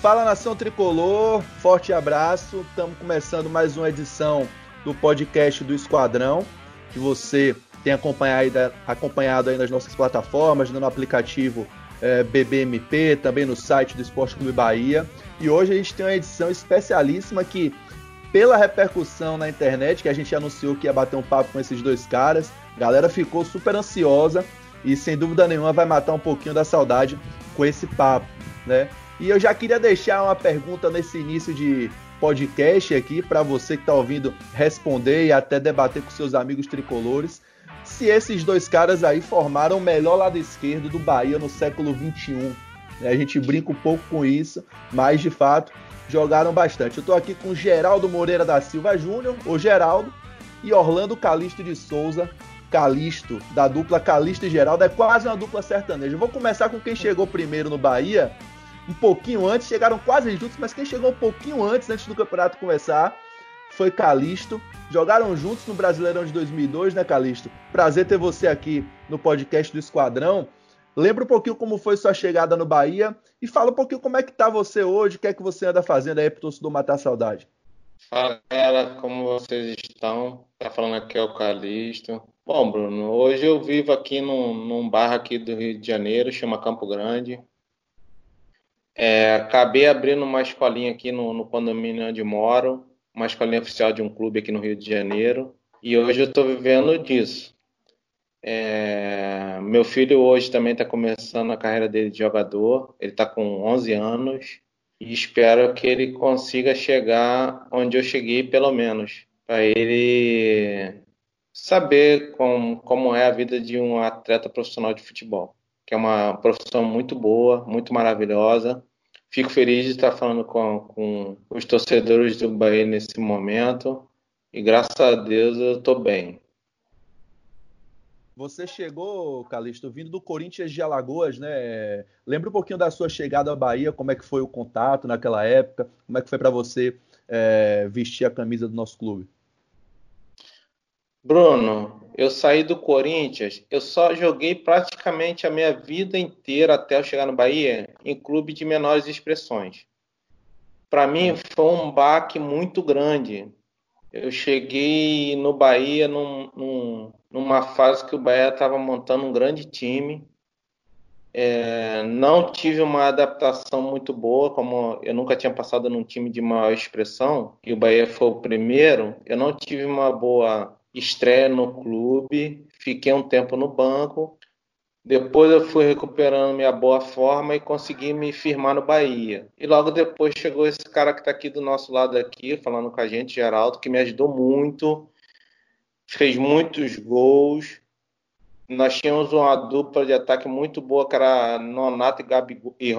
Fala nação tricolor, forte abraço. Estamos começando mais uma edição do podcast do Esquadrão, que você tem acompanhado, acompanhado aí nas nossas plataformas, no aplicativo é, BBMP, também no site do Esporte Clube Bahia. E hoje a gente tem uma edição especialíssima que, pela repercussão na internet, que a gente anunciou que ia bater um papo com esses dois caras, a galera ficou super ansiosa e sem dúvida nenhuma vai matar um pouquinho da saudade com esse papo, né? E eu já queria deixar uma pergunta nesse início de podcast aqui para você que está ouvindo responder e até debater com seus amigos tricolores. Se esses dois caras aí formaram o melhor lado esquerdo do Bahia no século 21. A gente brinca um pouco com isso, mas de fato jogaram bastante. Eu estou aqui com Geraldo Moreira da Silva Júnior, o Geraldo, e Orlando Calixto de Souza, Calixto, da dupla Calixto e Geraldo. É quase uma dupla sertaneja. Vou começar com quem chegou primeiro no Bahia um pouquinho antes, chegaram quase juntos, mas quem chegou um pouquinho antes, antes do campeonato começar, foi Calisto. Jogaram juntos no Brasileirão de 2002, né, Calisto? Prazer ter você aqui no podcast do Esquadrão. Lembra um pouquinho como foi sua chegada no Bahia e fala um pouquinho como é que tá você hoje, o que é que você anda fazendo aí pro torcedor matar a saudade. Fala, galera, como vocês estão? Tá falando aqui é o Calisto. Bom, Bruno, hoje eu vivo aqui num, num bar aqui do Rio de Janeiro, chama Campo Grande. É, acabei abrindo uma escolinha aqui no, no, condomínio onde moro, uma escolinha oficial de um clube aqui no Rio de Janeiro, e hoje eu estou vivendo disso. É, meu filho hoje também está começando a carreira dele de jogador, ele está com 11 anos, e espero que ele consiga chegar onde eu cheguei, pelo menos, para ele saber com, como é a vida de um atleta profissional de futebol, que é uma profissão muito boa, muito maravilhosa, Fico feliz de estar falando com, com os torcedores do Bahia nesse momento e graças a Deus eu estou bem. Você chegou, Calixto, vindo do Corinthians de Alagoas, né? Lembra um pouquinho da sua chegada à Bahia, como é que foi o contato naquela época, como é que foi para você é, vestir a camisa do nosso clube? Bruno, eu saí do Corinthians, eu só joguei praticamente a minha vida inteira até eu chegar no Bahia em clube de menores expressões. Para mim foi um baque muito grande. Eu cheguei no Bahia num, num, numa fase que o Bahia estava montando um grande time. É, não tive uma adaptação muito boa, como eu nunca tinha passado num time de maior expressão, e o Bahia foi o primeiro. Eu não tive uma boa estreia no clube, fiquei um tempo no banco. Depois eu fui recuperando minha boa forma e consegui me firmar no Bahia. E logo depois chegou esse cara que está aqui do nosso lado aqui, falando com a gente, Geraldo, que me ajudou muito, fez muitos gols. Nós tínhamos uma dupla de ataque muito boa, que era Nonato e, Gabi, e.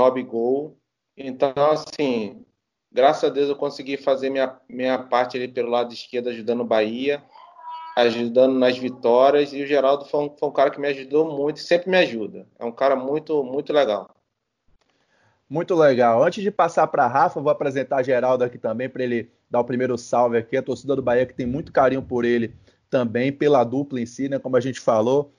Então, assim, graças a Deus eu consegui fazer minha, minha parte ali pelo lado esquerdo, ajudando o Bahia ajudando nas vitórias. E o Geraldo foi um, foi um cara que me ajudou muito sempre me ajuda. É um cara muito, muito legal. Muito legal. Antes de passar para Rafa, vou apresentar Geraldo aqui também para ele dar o primeiro salve aqui. A torcida do Bahia que tem muito carinho por ele também, pela dupla em si, né? Como a gente falou.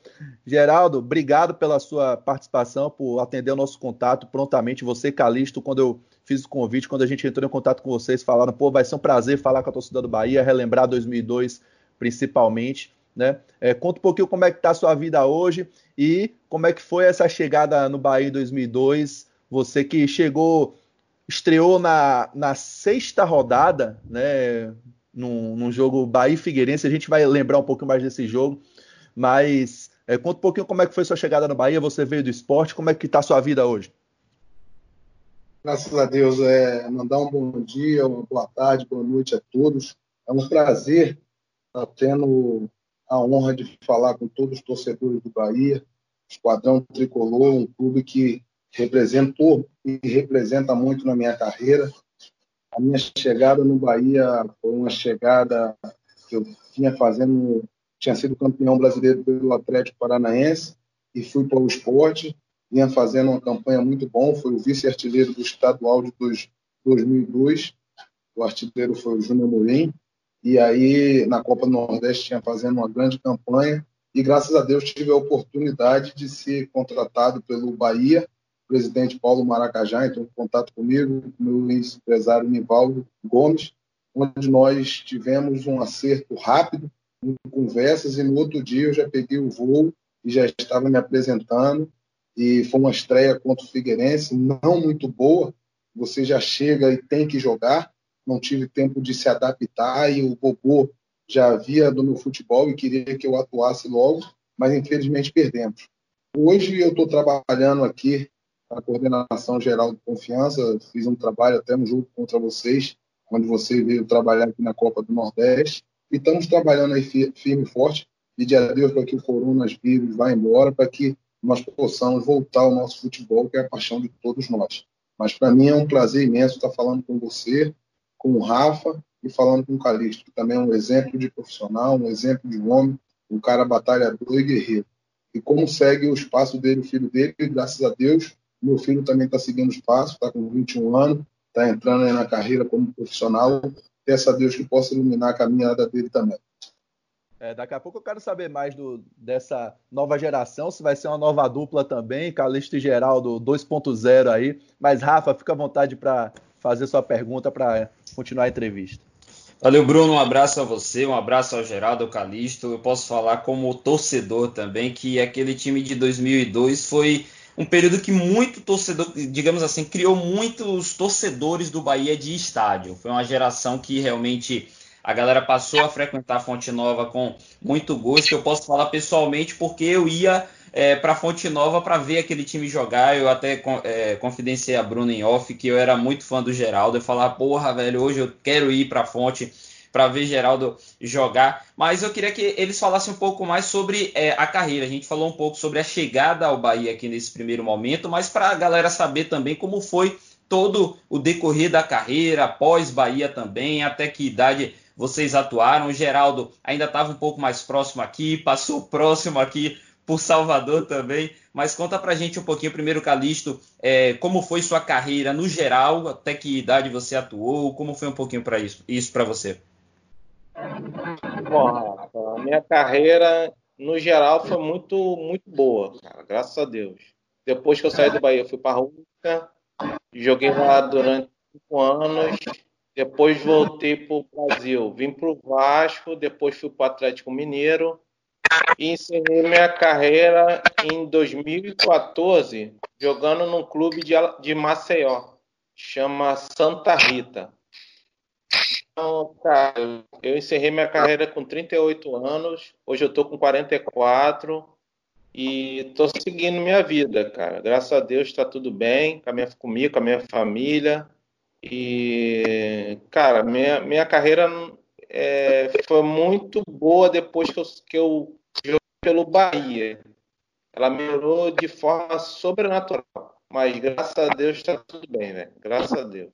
Geraldo, obrigado pela sua participação, por atender o nosso contato prontamente. Você, Calixto, quando eu fiz o convite, quando a gente entrou em contato com vocês, falaram, pô, vai ser um prazer falar com a torcida do Bahia, relembrar 2002 principalmente. Né? É, conta um pouquinho como é que está a sua vida hoje e como é que foi essa chegada no Bahia em 2002. Você que chegou, estreou na, na sexta rodada, né? Num, num jogo Bahia Figueirense. A gente vai lembrar um pouquinho mais desse jogo, mas é, conta um pouquinho como é que foi sua chegada no Bahia. Você veio do esporte, como é que está a sua vida hoje? Graças a Deus, é, mandar um bom dia, uma boa tarde, boa noite a todos. É um prazer está tendo a honra de falar com todos os torcedores do Bahia, Esquadrão Tricolor, um clube que representou e representa muito na minha carreira. A minha chegada no Bahia foi uma chegada que eu vinha fazendo, tinha sido campeão brasileiro pelo Atlético Paranaense e fui para o esporte, vinha fazendo uma campanha muito bom, foi o vice-artilheiro do estadual de 2002, o artilheiro foi o Júnior Mourinho, e aí na Copa do Nordeste tinha fazendo uma grande campanha. E graças a Deus tive a oportunidade de ser contratado pelo Bahia presidente Paulo Maracajá entrou em contato comigo, com meu ex-empresário Nivaldo Gomes, onde nós tivemos um acerto rápido, em conversas, e no outro dia eu já peguei o voo e já estava me apresentando, e foi uma estreia contra o Figueirense, não muito boa, você já chega e tem que jogar, não tive tempo de se adaptar, e o Bobô já havia do meu futebol e queria que eu atuasse logo, mas infelizmente perdemos. Hoje eu estou trabalhando aqui a coordenação geral de confiança, fiz um trabalho até no jogo contra vocês, onde você veio trabalhar aqui na Copa do Nordeste, e estamos trabalhando aí firme e forte, pedir a Deus para que o coronavírus vá embora, para que nós possamos voltar ao nosso futebol, que é a paixão de todos nós. Mas para mim é um prazer imenso estar falando com você, com o Rafa e falando com o Calixto, que também é um exemplo de profissional, um exemplo de homem, um cara batalhador e guerreiro. E como segue o espaço dele, o filho dele, graças a Deus, meu filho também está seguindo o espaço, está com 21 anos, está entrando na carreira como profissional. Peço a Deus que possa iluminar a caminhada dele também. É, daqui a pouco eu quero saber mais do, dessa nova geração, se vai ser uma nova dupla também, Calixto e Geraldo 2.0 aí. Mas, Rafa, fica à vontade para fazer sua pergunta para continuar a entrevista. Valeu, Bruno. Um abraço a você, um abraço ao Geraldo, ao Calixto. Eu posso falar como torcedor também que aquele time de 2002 foi um período que muito torcedor, digamos assim, criou muitos torcedores do Bahia de estádio. Foi uma geração que realmente a galera passou a frequentar a Fonte Nova com muito gosto. Eu posso falar pessoalmente porque eu ia é, para Fonte Nova para ver aquele time jogar. Eu até é, confidenciei a Bruna em off que eu era muito fã do Geraldo. Eu falava, porra, velho, hoje eu quero ir para a Fonte para ver Geraldo jogar. Mas eu queria que eles falassem um pouco mais sobre é, a carreira. A gente falou um pouco sobre a chegada ao Bahia aqui nesse primeiro momento, mas para a galera saber também como foi todo o decorrer da carreira, após Bahia também, até que idade vocês atuaram. O Geraldo ainda estava um pouco mais próximo aqui, passou próximo aqui por Salvador também. Mas conta pra gente um pouquinho, primeiro, Calixto, é, como foi sua carreira no geral, até que idade você atuou, como foi um pouquinho para isso, isso para você? Bom, a minha carreira, no geral, foi muito, muito boa, cara, graças a Deus. Depois que eu saí do Bahia, eu fui para a Rússia, joguei lá durante cinco anos, depois voltei para o Brasil, vim para o Vasco, depois fui para o Atlético Mineiro e encerrei minha carreira em 2014 jogando num clube de, de Maceió, chama Santa Rita. Então, cara, eu encerrei minha carreira com 38 anos, hoje eu tô com 44 e tô seguindo minha vida, cara. Graças a Deus está tudo bem comigo, com a minha família. E, cara, minha, minha carreira é, foi muito boa depois que eu, que eu joguei pelo Bahia. Ela melhorou de forma sobrenatural. Mas graças a Deus está tudo bem, velho. Graças a Deus.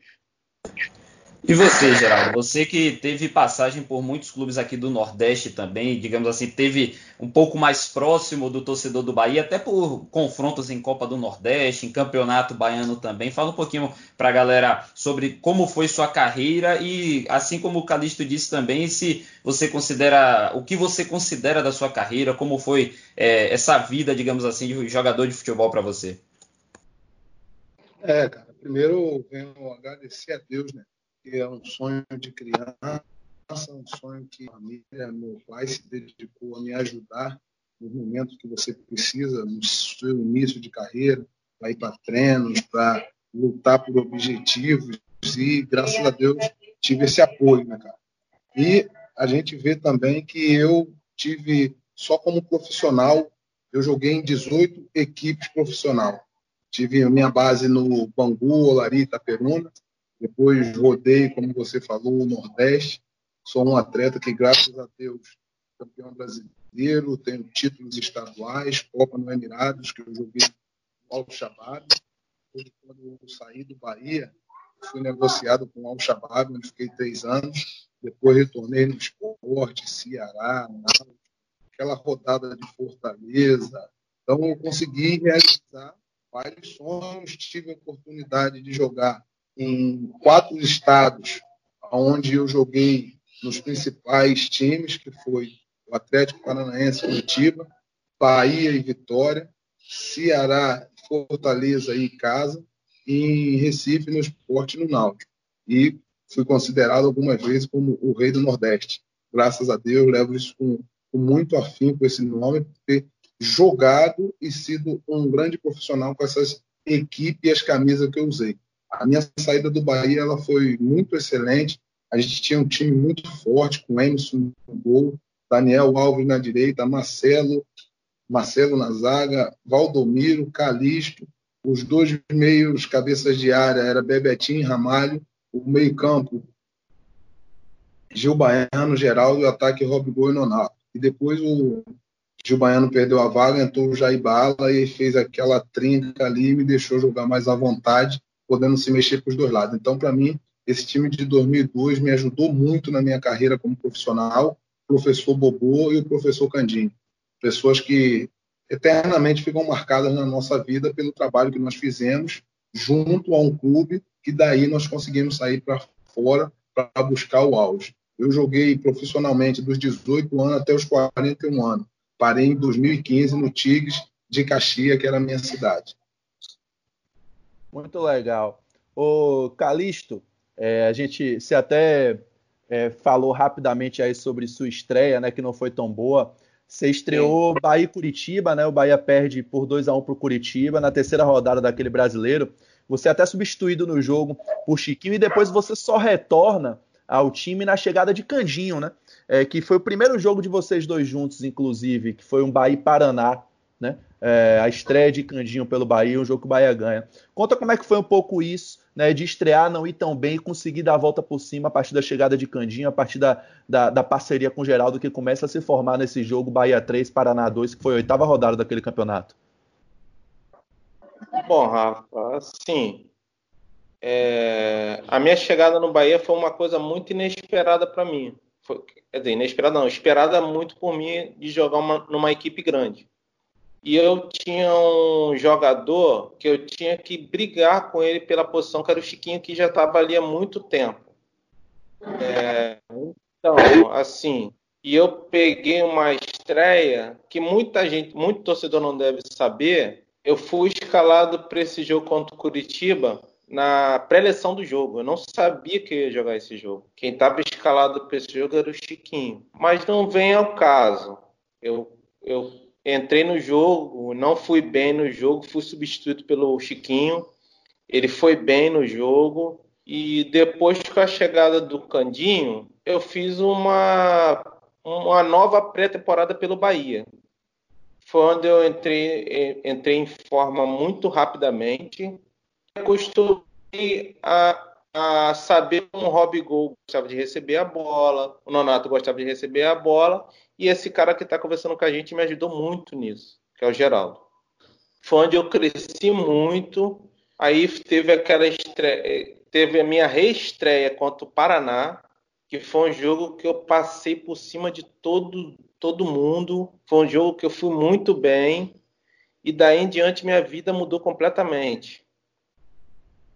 E você, Geraldo, você que teve passagem por muitos clubes aqui do Nordeste também, digamos assim, teve um pouco mais próximo do torcedor do Bahia, até por confrontos em Copa do Nordeste, em Campeonato Baiano também. Fala um pouquinho para a galera sobre como foi sua carreira e, assim como o Calixto disse também, se você considera, o que você considera da sua carreira, como foi é, essa vida, digamos assim, de jogador de futebol para você. É, cara, primeiro eu venho agradecer a Deus, né? É um sonho de criança, um sonho que a família, meu pai se dedicou a me ajudar nos momentos que você precisa, no seu início de carreira, para ir para treinos, para lutar por objetivos e, graças a Deus, tive esse apoio, né, cara? E a gente vê também que eu tive, só como profissional, eu joguei em 18 equipes profissional. Tive minha base no Bangu, Olari, Itaperuna, depois rodei, como você falou, o Nordeste. Sou um atleta que, graças a Deus, campeão brasileiro, tenho títulos estaduais, Copa no Emirados, que eu joguei no Al-Shabaab. Quando eu saí do Bahia, fui negociado com o Al-Shabaab, onde fiquei três anos. Depois retornei no esporte, Ceará, aquela rodada de Fortaleza. Então, eu consegui realizar vários sonhos, tive a oportunidade de jogar em quatro estados onde eu joguei nos principais times, que foi o Atlético Paranaense Curitiba, Bahia e Vitória, Ceará, Fortaleza em casa e em Recife no esporte no Náutico. E fui considerado algumas vezes como o rei do Nordeste. Graças a Deus, levo isso com, com muito afim com esse nome, por ter jogado e sido um grande profissional com essas equipes e as camisas que eu usei. A minha saída do Bahia ela foi muito excelente. A gente tinha um time muito forte, com Emerson no gol, Daniel Alves na direita, Marcelo, Marcelo na zaga, Valdomiro, Calixto, os dois meios cabeças de área era Bebetinho e Ramalho, o meio-campo Gil Baiano, Geraldo o ataque Robigol e Nonato. E depois o Gil Baiano perdeu a vaga, entrou o Jair Bala e fez aquela trinca ali e me deixou jogar mais à vontade, podendo se mexer para os dois lados. Então, para mim, esse time de 2002 me ajudou muito na minha carreira como profissional, o professor Bobô e o professor Candinho. Pessoas que eternamente ficam marcadas na nossa vida pelo trabalho que nós fizemos junto a um clube que daí nós conseguimos sair para fora para buscar o auge. Eu joguei profissionalmente dos 18 anos até os 41 anos. Parei em 2015 no Tigres de Caxias, que era a minha cidade. Muito legal. O Calixto, é, a gente se até é, falou rapidamente aí sobre sua estreia, né, que não foi tão boa. Você estreou Sim. Bahia e Curitiba, né? O Bahia perde por 2 a 1 para o Curitiba na terceira rodada daquele brasileiro. Você é até substituído no jogo por Chiquinho e depois você só retorna ao time na chegada de Candinho, né? É, que foi o primeiro jogo de vocês dois juntos, inclusive, que foi um Bahia Paraná, né? É, a estreia de Candinho pelo Bahia, um jogo que o Bahia ganha. Conta como é que foi um pouco isso, né? De estrear, não ir tão bem e conseguir dar a volta por cima a partir da chegada de Candinho, a partir da, da, da parceria com o Geraldo, que começa a se formar nesse jogo Bahia 3, Paraná 2, que foi a oitava rodada daquele campeonato. Bom, Rafa, assim, é, a minha chegada no Bahia foi uma coisa muito inesperada para mim. Foi, quer dizer, inesperada não, esperada muito por mim de jogar uma, numa equipe grande. E eu tinha um jogador que eu tinha que brigar com ele pela posição, que era o Chiquinho, que já estava ali há muito tempo. É, então, assim, e eu peguei uma estreia que muita gente, muito torcedor não deve saber. Eu fui escalado para esse jogo contra o Curitiba na pré-eleção do jogo. Eu não sabia que ia jogar esse jogo. Quem estava escalado para esse jogo era o Chiquinho. Mas não vem ao caso. Eu, eu entrei no jogo, não fui bem no jogo, fui substituído pelo Chiquinho. Ele foi bem no jogo. E depois com a chegada do Candinho, eu fiz uma, uma nova pré-temporada pelo Bahia. Foi onde eu entrei, entrei em forma muito rapidamente acostumei a, a saber como o Rob Gol gostava de receber a bola, o Nonato gostava de receber a bola, e esse cara que está conversando com a gente me ajudou muito nisso, que é o Geraldo. Foi onde eu cresci muito. Aí teve aquela estreia, teve a minha reestreia contra o Paraná, que foi um jogo que eu passei por cima de todo, todo mundo. Foi um jogo que eu fui muito bem. E daí em diante minha vida mudou completamente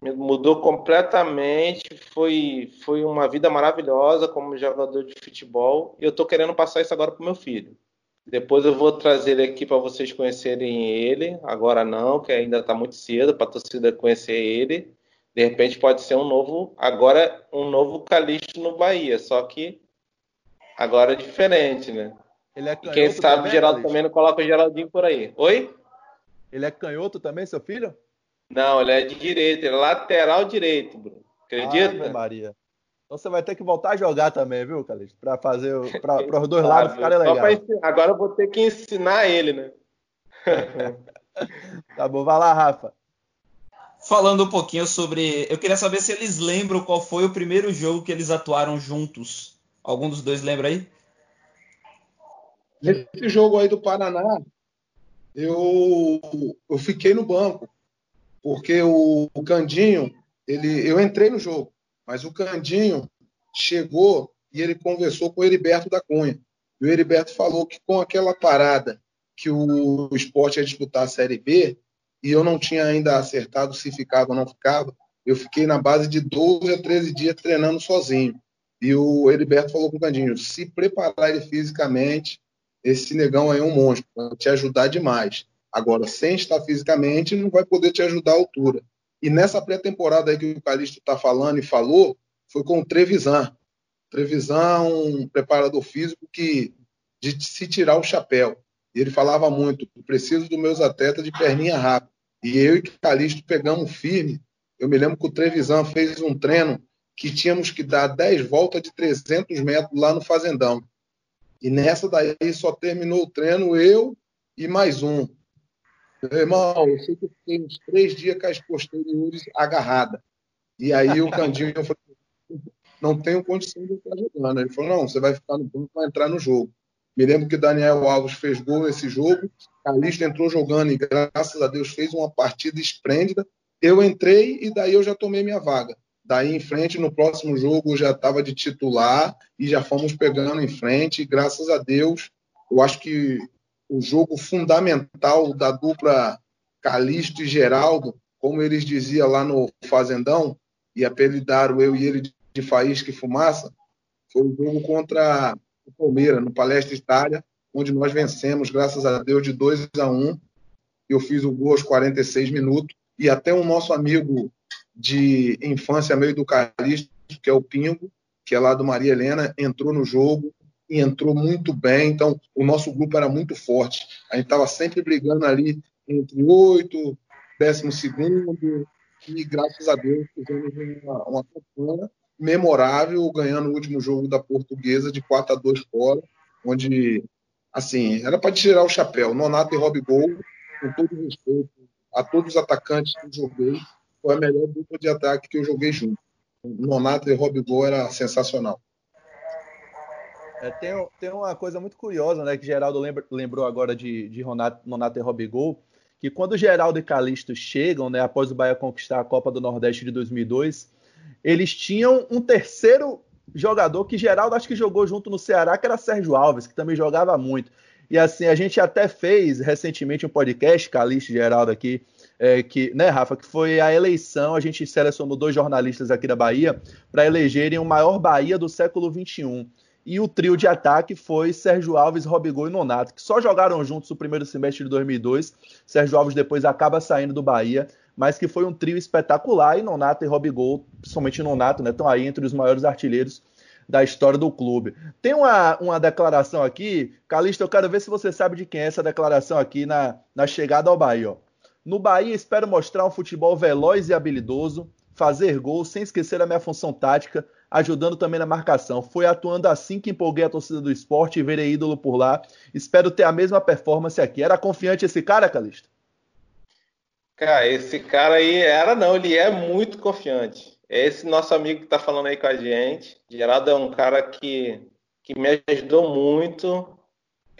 mudou completamente. Foi, foi uma vida maravilhosa como jogador de futebol. E eu estou querendo passar isso agora para meu filho. Depois eu vou trazer ele aqui para vocês conhecerem ele. Agora não, que ainda está muito cedo para a torcida conhecer ele. De repente pode ser um novo, agora um novo Calixto no Bahia, só que agora é diferente, né? Ele é canhoto Quem sabe também, Geraldo também não coloca o Geraldinho por aí. Oi? Ele é canhoto também, seu filho? Não, ele é de direita, ele é lateral direito, Bruno. Acredita? Ah, Maria. Então você vai ter que voltar a jogar também, viu, Calixto? Para fazer para os dois lados ficarem legais. Agora eu vou ter que ensinar ele, né? tá bom, vai lá, Rafa. Falando um pouquinho sobre. Eu queria saber se eles lembram qual foi o primeiro jogo que eles atuaram juntos. Algum dos dois lembra aí? Nesse jogo aí do Paraná, eu, eu fiquei no banco porque o, o Candinho, ele, eu entrei no jogo, mas o Candinho chegou e ele conversou com o Heriberto da Cunha. E o Heriberto falou que com aquela parada que o, esporte ia disputar a Série B, e eu não tinha ainda acertado se ficava ou não ficava, eu fiquei na base de 12 a 13 dias treinando sozinho. E o Heriberto falou com o Candinho: se preparar ele fisicamente, esse negão aí é um monstro, vai te ajudar demais. Agora, sem estar fisicamente, não vai poder te ajudar à altura. E nessa pré-temporada aí que o Calixto está falando e falou, foi com o Trevisan. Trevisan, um preparador físico que de se tirar o chapéu. E ele falava muito: preciso dos meus atletas de perninha rápida. E eu e Calixto pegamos firme. Eu me lembro que o Trevisan fez um treino que tínhamos que dar 10 voltas de 300 metros lá no Fazendão. E nessa daí só terminou o treino eu e mais um. Meu irmão, eu sei que eu fiquei uns três dias com as posteriores agarradas. E aí o Candinho falou, não tenho condição de estar jogando. Ele falou, não, você vai ficar no banco para entrar no jogo. Me lembro que Daniel Alves fez gol nesse jogo, Calista entrou jogando e graças a Deus fez uma partida esplêndida. Eu entrei e daí eu já tomei minha vaga. Daí em frente, no próximo jogo, já estava de titular e já fomos pegando em frente. E, graças a Deus, eu acho que o jogo fundamental da dupla Calixto e Geraldo, como eles diziam lá no Fazendão, e apelidaram eu e ele de Faísca e Fumaça, foi o jogo contra o Palmeiras, no Palestra Itália, onde nós vencemos, graças a Deus, de 2 a 1. Eu fiz o gol aos 46 minutos, e até o nosso amigo de infância meio do Calixto, que é o Pingo, que é lá do Maria Helena, entrou no jogo e entrou muito bem. Então, o nosso grupo era muito forte. A gente estava sempre brigando ali entre oito, décimo segundo, e graças a Deus fizemos uma, uma campanha memorável, ganhando o último jogo da Portuguesa de 4 a 2 fora, onde, assim, era para tirar o chapéu. Nonato e Rob Gol, com todo respeito a todos os atacantes que eu joguei, foi a melhor dupla de ataque que eu joguei junto. Nonato e Rob Gol era sensacional. É, tem, tem uma coisa muito curiosa, né, que Geraldo lembra, lembrou agora de, de Nonato e Rob Gol, que quando Geraldo e Calixto chegam, né, após o Bahia conquistar a Copa do Nordeste de 2002, eles tinham um terceiro jogador que Geraldo acho que jogou junto no Ceará, que era Sérgio Alves, que também jogava muito. E assim, a gente até fez recentemente um podcast, Calixto e Geraldo aqui, é, que, né, Rafa, que foi a eleição, a gente selecionou dois jornalistas aqui da Bahia para elegerem o maior Bahia do século XXI. E o trio de ataque foi Sérgio Alves, Robigol e Nonato, que só jogaram juntos o primeiro semestre de 2002. Sérgio Alves depois acaba saindo do Bahia, mas que foi um trio espetacular. E Nonato e Robigol, principalmente Nonato, né, estão aí entre os maiores artilheiros da história do clube. Tem uma, uma declaração aqui, Calixto, eu quero ver se você sabe de quem é essa declaração aqui na, na chegada ao Bahia. Ó. No Bahia, espero mostrar um futebol veloz e habilidoso, fazer gols sem esquecer a minha função tática, ajudando também na marcação. Foi atuando assim que empolguei a torcida do esporte e verei ídolo por lá. Espero ter a mesma performance aqui. Era confiante esse cara, Calixto? Cara, esse cara aí era não, ele é muito confiante. É esse nosso amigo que tá falando aí com a gente. Geraldo é um cara que, que me ajudou muito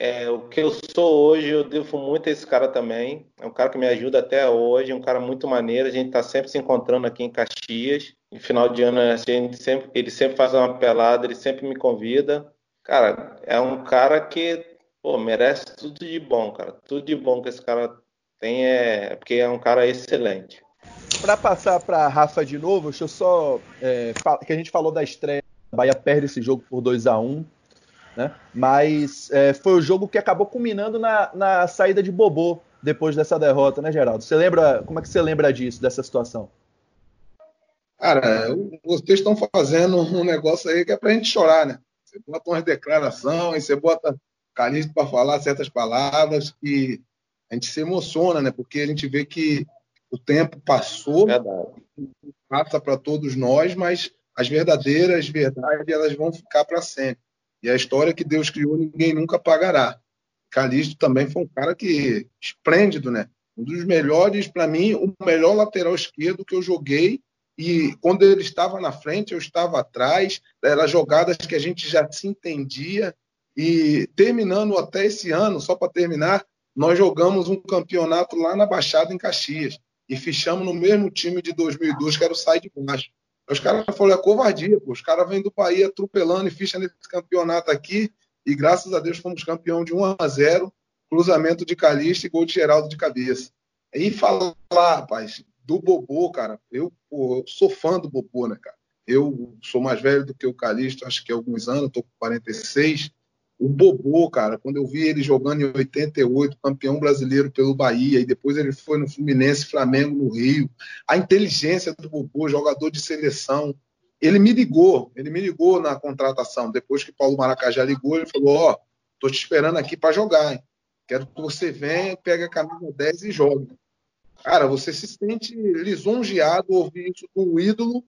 é, o que eu sou hoje, eu devo muito a esse cara também. É um cara que me ajuda até hoje, um cara muito maneiro. A gente está sempre se encontrando aqui em Caxias. Em final de ano, a gente sempre, ele sempre faz uma pelada, ele sempre me convida. Cara, é um cara que pô, merece tudo de bom, cara. Tudo de bom que esse cara tem é porque é um cara excelente. Para passar para Rafa de novo, deixa eu só é, que a gente falou da estreia. A Bahia perde esse jogo por 2 a 1 né? Mas é, foi o jogo que acabou culminando na, na saída de Bobô depois dessa derrota, né, Geraldo? Você lembra? Como é que você lembra disso, dessa situação? Cara, vocês estão fazendo um negócio aí que é pra gente chorar, né? Você bota umas declarações, você bota Calixto para falar certas palavras que a gente se emociona, né? Porque a gente vê que o tempo passou, Verdade. passa para todos nós, mas as verdadeiras verdades elas vão ficar para sempre. E a história que Deus criou, ninguém nunca apagará. Calixto também foi um cara que esplêndido, né? Um dos melhores, para mim, o melhor lateral esquerdo que eu joguei. E quando ele estava na frente, eu estava atrás. Eram jogadas que a gente já se entendia. E terminando até esse ano, só para terminar, nós jogamos um campeonato lá na Baixada, em Caxias. E fechamos no mesmo time de 2002, que era o Sai de Baixo. Os caras falaram, é covardia, pô. Os caras vêm do Bahia atropelando e ficha nesse campeonato aqui. E graças a Deus fomos campeão de 1 a 0 cruzamento de Calixto e gol de Geraldo de cabeça. E falar, rapaz, do Bobô, cara, eu, eu, sou fã do Bobô, né, cara? Eu sou mais velho do que o Calixto, acho que alguns anos, tô com 46. O Bobô, cara, quando eu vi ele jogando em 88, campeão brasileiro pelo Bahia, e depois ele foi no Fluminense, Flamengo, no Rio. A inteligência do Bobô, jogador de seleção. Ele me ligou, ele me ligou na contratação. Depois que Paulo Maracajá ligou, ele falou: Ó, oh, tô te esperando aqui para jogar, hein? Quero que você venha, pegue a camisa 10 e jogue. Cara, você se sente lisonjeado ouvir isso de um ídolo,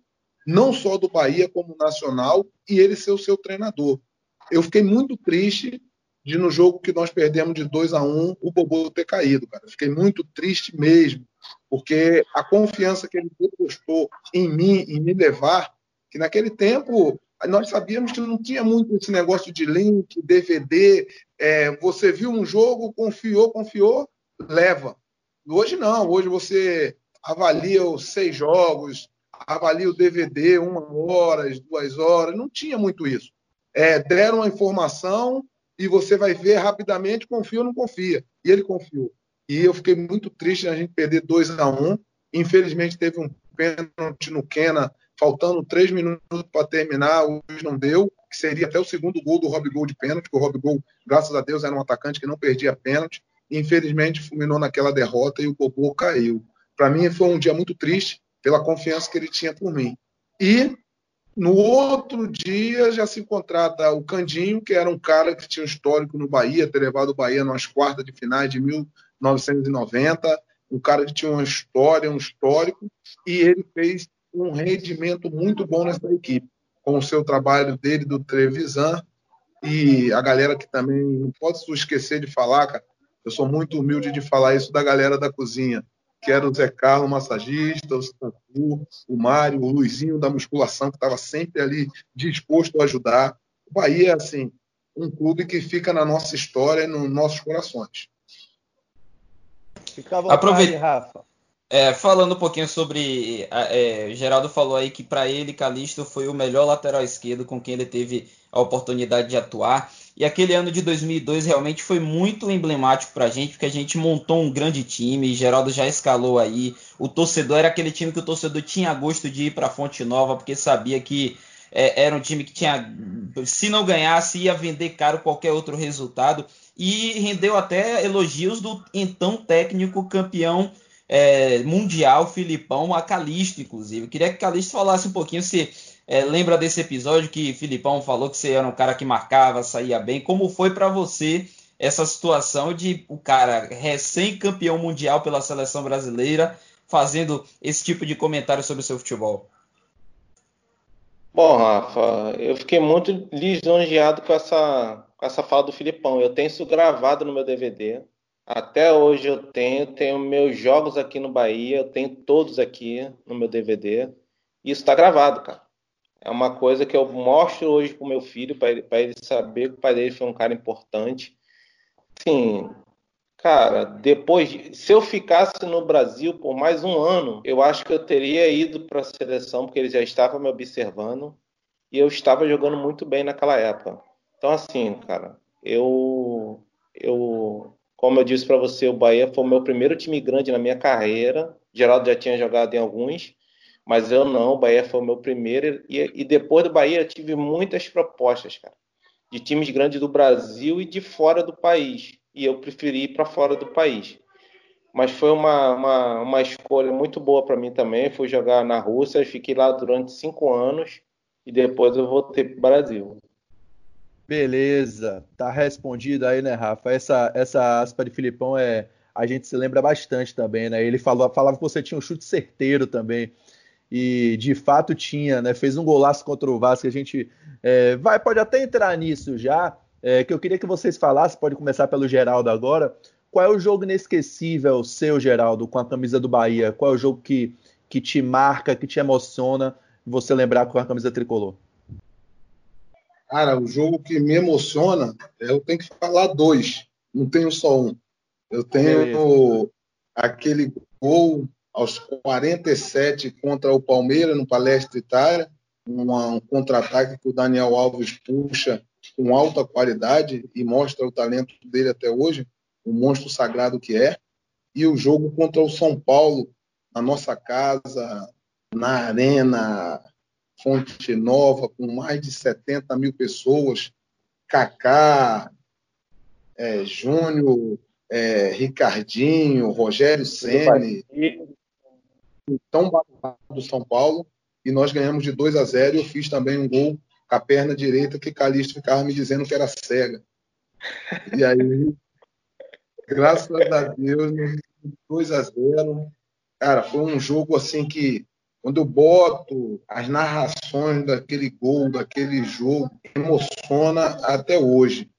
não só do Bahia, como nacional, e ele ser o seu treinador. Eu fiquei muito triste de no jogo que nós perdemos de 2 a 1 um, o Bobô ter caído, cara. Fiquei muito triste mesmo, porque a confiança que ele depositou em mim, em me levar, que naquele tempo nós sabíamos que não tinha muito esse negócio de link, DVD. É, você viu um jogo, confiou, confiou, leva. Hoje não, hoje você avalia os seis jogos, avalia o DVD uma hora, duas horas, não tinha muito isso. É, deram uma informação e você vai ver rapidamente, confia ou não confia. E ele confiou. E eu fiquei muito triste a gente perder 2 a 1 um. Infelizmente teve um pênalti no Kena, faltando três minutos para terminar, hoje não deu, que seria até o segundo gol do Rob Gol de pênalti, porque o Rob Gol, graças a Deus, era um atacante que não perdia pênalti. Infelizmente, fulminou naquela derrota e o Bobô caiu. Para mim, foi um dia muito triste pela confiança que ele tinha por mim. E no outro dia já se contrata o Candinho, que era um cara que tinha um histórico no Bahia, ter levado o Bahia nas quartas de finais de 1990, um cara que tinha uma história, um histórico, e ele fez um rendimento muito bom nessa equipe, com o seu trabalho dele do Trevisan, e a galera que também não pode esquecer de falar, cara, eu sou muito humilde de falar isso da galera da cozinha que era o Zé Carlos, o massagista, o Santu, o Mário, o Luizinho da musculação, que estava sempre ali disposto a ajudar. O Bahia é, assim, um clube que fica na nossa história e nos nossos corações. Fica à vontade, Aproveita... Rafa. É, falando um pouquinho sobre. É, Geraldo falou aí que para ele, Calixto foi o melhor lateral esquerdo com quem ele teve a oportunidade de atuar. E aquele ano de 2002 realmente foi muito emblemático para a gente, porque a gente montou um grande time. Geraldo já escalou aí. O torcedor era aquele time que o torcedor tinha gosto de ir para Fonte Nova, porque sabia que é, era um time que tinha, se não ganhasse, ia vender caro qualquer outro resultado. E rendeu até elogios do então técnico campeão é, mundial, Filipão, a Calisto, inclusive. Eu queria que Calisto falasse um pouquinho se é, lembra desse episódio que Filipão falou que você era um cara que marcava, saía bem. Como foi para você essa situação de o cara recém-campeão mundial pela seleção brasileira fazendo esse tipo de comentário sobre o seu futebol? Bom, Rafa, eu fiquei muito lisonjeado com essa, com essa fala do Filipão. Eu tenho isso gravado no meu DVD. Até hoje eu tenho, tenho meus jogos aqui no Bahia, eu tenho todos aqui no meu DVD. Isso está gravado, cara. É uma coisa que eu mostro hoje pro meu filho, para ele, ele saber que o pai dele foi um cara importante. Sim, cara, depois, de, se eu ficasse no Brasil por mais um ano, eu acho que eu teria ido para a seleção, porque ele já estava me observando e eu estava jogando muito bem naquela época. Então, assim, cara, eu, eu como eu disse para você, o Bahia foi o meu primeiro time grande na minha carreira. Geraldo já tinha jogado em alguns mas eu não, o Bahia foi o meu primeiro, e, e depois do Bahia eu tive muitas propostas, cara, de times grandes do Brasil e de fora do país, e eu preferi ir para fora do país. Mas foi uma, uma, uma escolha muito boa para mim também. Fui jogar na Rússia, fiquei lá durante cinco anos e depois eu voltei para o Brasil. Beleza, tá respondido aí, né, Rafa? Essa, essa aspa de Filipão é. A gente se lembra bastante também, né? Ele falou, falava que você tinha um chute certeiro também e de fato tinha, né? Fez um golaço contra o Vasco. A gente é, vai, pode até entrar nisso já. É, que eu queria que vocês falassem, pode começar pelo Geraldo agora. Qual é o jogo inesquecível seu, Geraldo, com a camisa do Bahia? Qual é o jogo que, que te marca, que te emociona você lembrar com a camisa tricolor? Cara, o jogo que me emociona, eu tenho que falar dois, não tenho só um. Eu tenho aquele gol aos 47 contra o Palmeiras, no Palestra Itália, um contra-ataque que o Daniel Alves puxa com alta qualidade e mostra o talento dele até hoje, o monstro sagrado que é. E o jogo contra o São Paulo, na nossa casa, na Arena Fonte Nova, com mais de 70 mil pessoas. Kaká, é, Júnior, é, Ricardinho, Rogério Ceni, tão do São Paulo, e nós ganhamos de 2 a 0 e eu fiz também um gol com a perna direita que Calixto ficava me dizendo que era cega. E aí, graças a Deus, 2 a 0 Cara, foi um jogo assim que quando eu boto as narrações daquele gol, daquele jogo, emociona até hoje.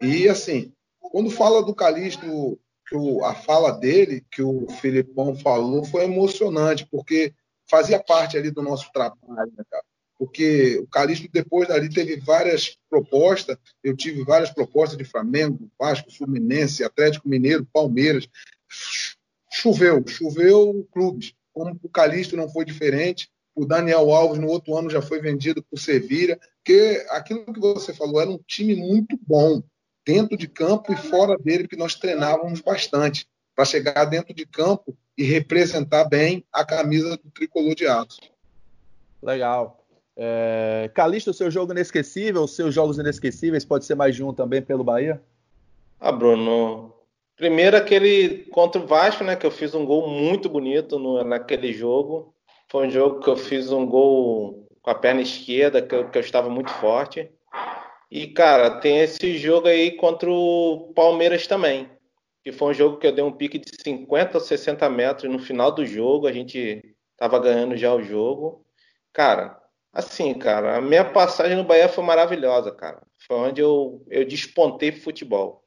E assim, quando fala do Calixto, que o, a fala dele, que o Filipão falou, foi emocionante, porque fazia parte ali do nosso trabalho, né, cara? Porque o Calixto, depois dali, teve várias propostas. Eu tive várias propostas de Flamengo, Vasco, Fluminense, Atlético Mineiro, Palmeiras. Choveu, choveu clubes. Como o Calixto não foi diferente, o Daniel Alves no outro ano já foi vendido por Sevilha, porque aquilo que você falou era um time muito bom, dentro de campo e fora dele, que nós treinávamos bastante, para chegar dentro de campo e representar bem a camisa do tricolor de aço. Legal. É... Calixto, seu jogo inesquecível, seus jogos inesquecíveis, pode ser mais de um também pelo Bahia? Ah, Bruno, Primeiro aquele contra o Vasco, né? Que eu fiz um gol muito bonito no, naquele jogo. Foi um jogo que eu fiz um gol com a perna esquerda, que eu, que eu estava muito forte. E, cara, tem esse jogo aí contra o Palmeiras também. Que foi um jogo que eu dei um pique de 50 ou 60 metros no final do jogo. A gente tava ganhando já o jogo. Cara, assim, cara, a minha passagem no Bahia foi maravilhosa, cara. Foi onde eu, eu despontei futebol.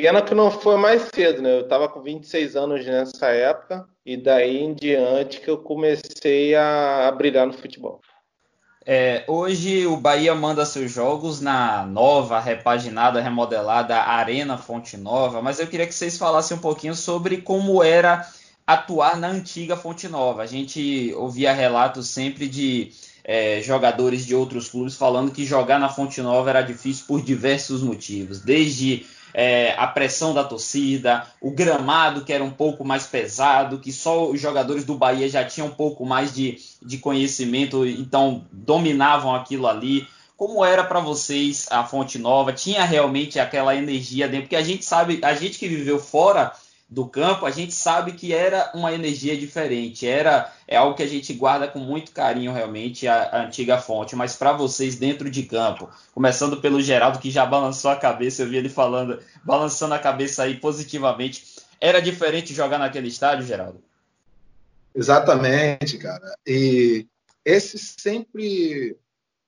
Pena que não foi mais cedo, né? Eu estava com 26 anos nessa época e daí em diante que eu comecei a, a brilhar no futebol. É, hoje o Bahia manda seus jogos na nova, repaginada, remodelada Arena Fonte Nova, mas eu queria que vocês falassem um pouquinho sobre como era atuar na antiga Fonte Nova. A gente ouvia relatos sempre de é, jogadores de outros clubes falando que jogar na Fonte Nova era difícil por diversos motivos, desde é, a pressão da torcida, o gramado que era um pouco mais pesado, que só os jogadores do Bahia já tinham um pouco mais de, de conhecimento, então dominavam aquilo ali. Como era para vocês a Fonte Nova? Tinha realmente aquela energia dentro? Porque a gente sabe, a gente que viveu fora do campo, a gente sabe que era uma energia diferente, era é algo que a gente guarda com muito carinho realmente a, a antiga fonte, mas para vocês dentro de campo, começando pelo Geraldo que já balançou a cabeça, eu vi ele falando, balançando a cabeça aí positivamente, era diferente jogar naquele estádio, Geraldo? Exatamente, cara. E esse sempre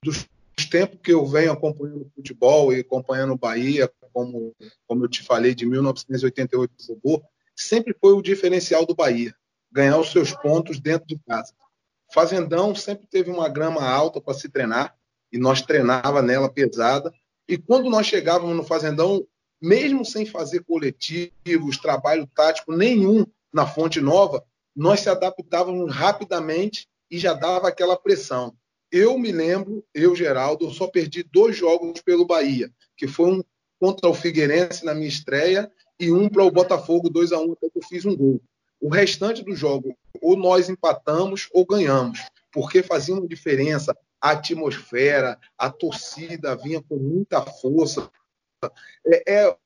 dos tempos que eu venho acompanhando o futebol e acompanhando o Bahia, como, como eu te falei, de 1988 do sempre foi o diferencial do Bahia, ganhar os seus pontos dentro de casa. Fazendão sempre teve uma grama alta para se treinar, e nós treinava nela pesada. E quando nós chegávamos no Fazendão, mesmo sem fazer coletivos, trabalho tático nenhum na Fonte Nova, nós se adaptávamos rapidamente e já dava aquela pressão. Eu me lembro, eu, Geraldo, só perdi dois jogos pelo Bahia, que foi um contra o Figueirense na minha estreia e um para o Botafogo 2 a 1 até que eu fiz um gol. O restante do jogo, ou nós empatamos ou ganhamos, porque fazia uma diferença a atmosfera, a torcida vinha com muita força. É, é,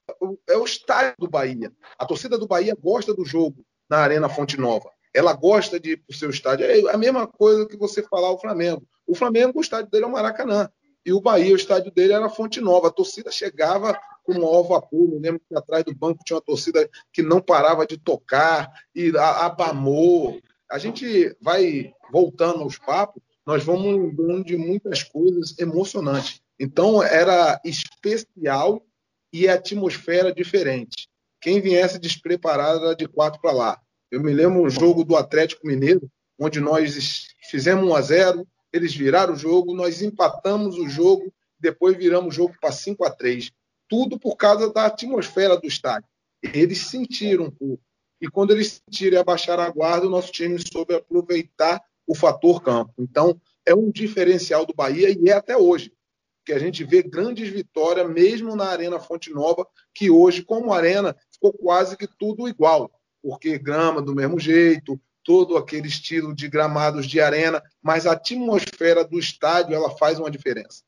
é, o estádio do Bahia. A torcida do Bahia gosta do jogo na Arena Fonte Nova. Ela gosta de ir para o seu estádio. É a mesma coisa que você falar o Flamengo. O Flamengo, o estádio dele é o Maracanã. E o Bahia, o estádio dele era Fonte Nova. A torcida chegava com um ovo vapor. Me lembro que atrás do banco tinha uma torcida que não parava de tocar e abamou. A gente vai voltando aos papos, nós vamos lembrando de muitas coisas emocionantes. Então era especial e atmosfera diferente. Quem viesse despreparado era de quatro para lá. Eu me lembro um jogo do Atlético Mineiro, onde nós fizemos 1 a 0 eles viraram o jogo, nós empatamos o jogo, depois viramos o jogo para 5 a 3 Tudo por causa da atmosfera do estádio. Eles sentiram um pouco. E quando eles sentiram e abaixaram a guarda, o nosso time soube aproveitar o fator campo. Então, é um diferencial do Bahia e é até hoje. Que a gente vê grandes vitórias, mesmo na Arena Fonte Nova, que hoje, como arena, ficou quase que tudo igual. Porque grama do mesmo jeito, todo aquele estilo de gramados de arena, mas a atmosfera do estádio ela faz uma diferença.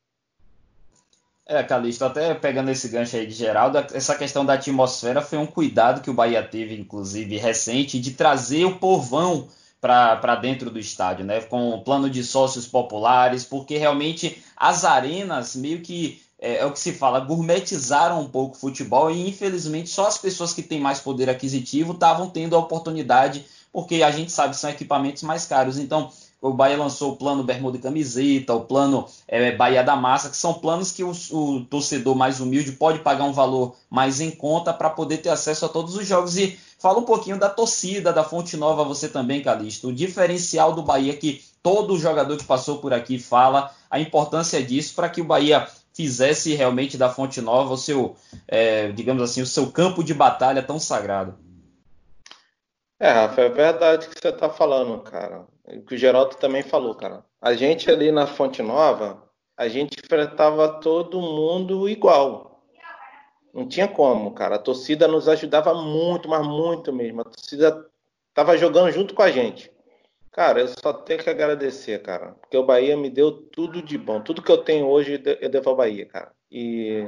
É, Calixto, até pegando esse gancho aí de Geraldo, essa questão da atmosfera foi um cuidado que o Bahia teve, inclusive, recente, de trazer o povão para dentro do estádio, né? Com o plano de sócios populares, porque realmente as arenas meio que é, é, o que se fala, gourmetizaram um pouco o futebol e infelizmente só as pessoas que têm mais poder aquisitivo estavam tendo a oportunidade, porque a gente sabe que são equipamentos mais caros. Então, o Bahia lançou o plano Bermuda e Camiseta, o plano é, Bahia da Massa, que são planos que o, o, torcedor mais humilde pode pagar um valor mais em conta para poder ter acesso a todos os jogos. E fala um pouquinho da torcida da Fonte Nova, você também, Calixto. O diferencial do Bahia que todo jogador que passou por aqui fala, a importância disso para que o Bahia fizesse realmente da Fonte Nova o seu, é, digamos assim, o seu campo de batalha tão sagrado. É, Rafa, é verdade o que você está falando, cara. O que o Geraldo também falou, cara. A gente ali na Fonte Nova, a gente enfrentava todo mundo igual. Não tinha como, cara. A torcida nos ajudava muito, mas muito mesmo. A torcida estava jogando junto com a gente. Cara, eu só tenho que agradecer, cara, porque o Bahia me deu tudo de bom. Tudo que eu tenho hoje eu devo ao Bahia, cara. E,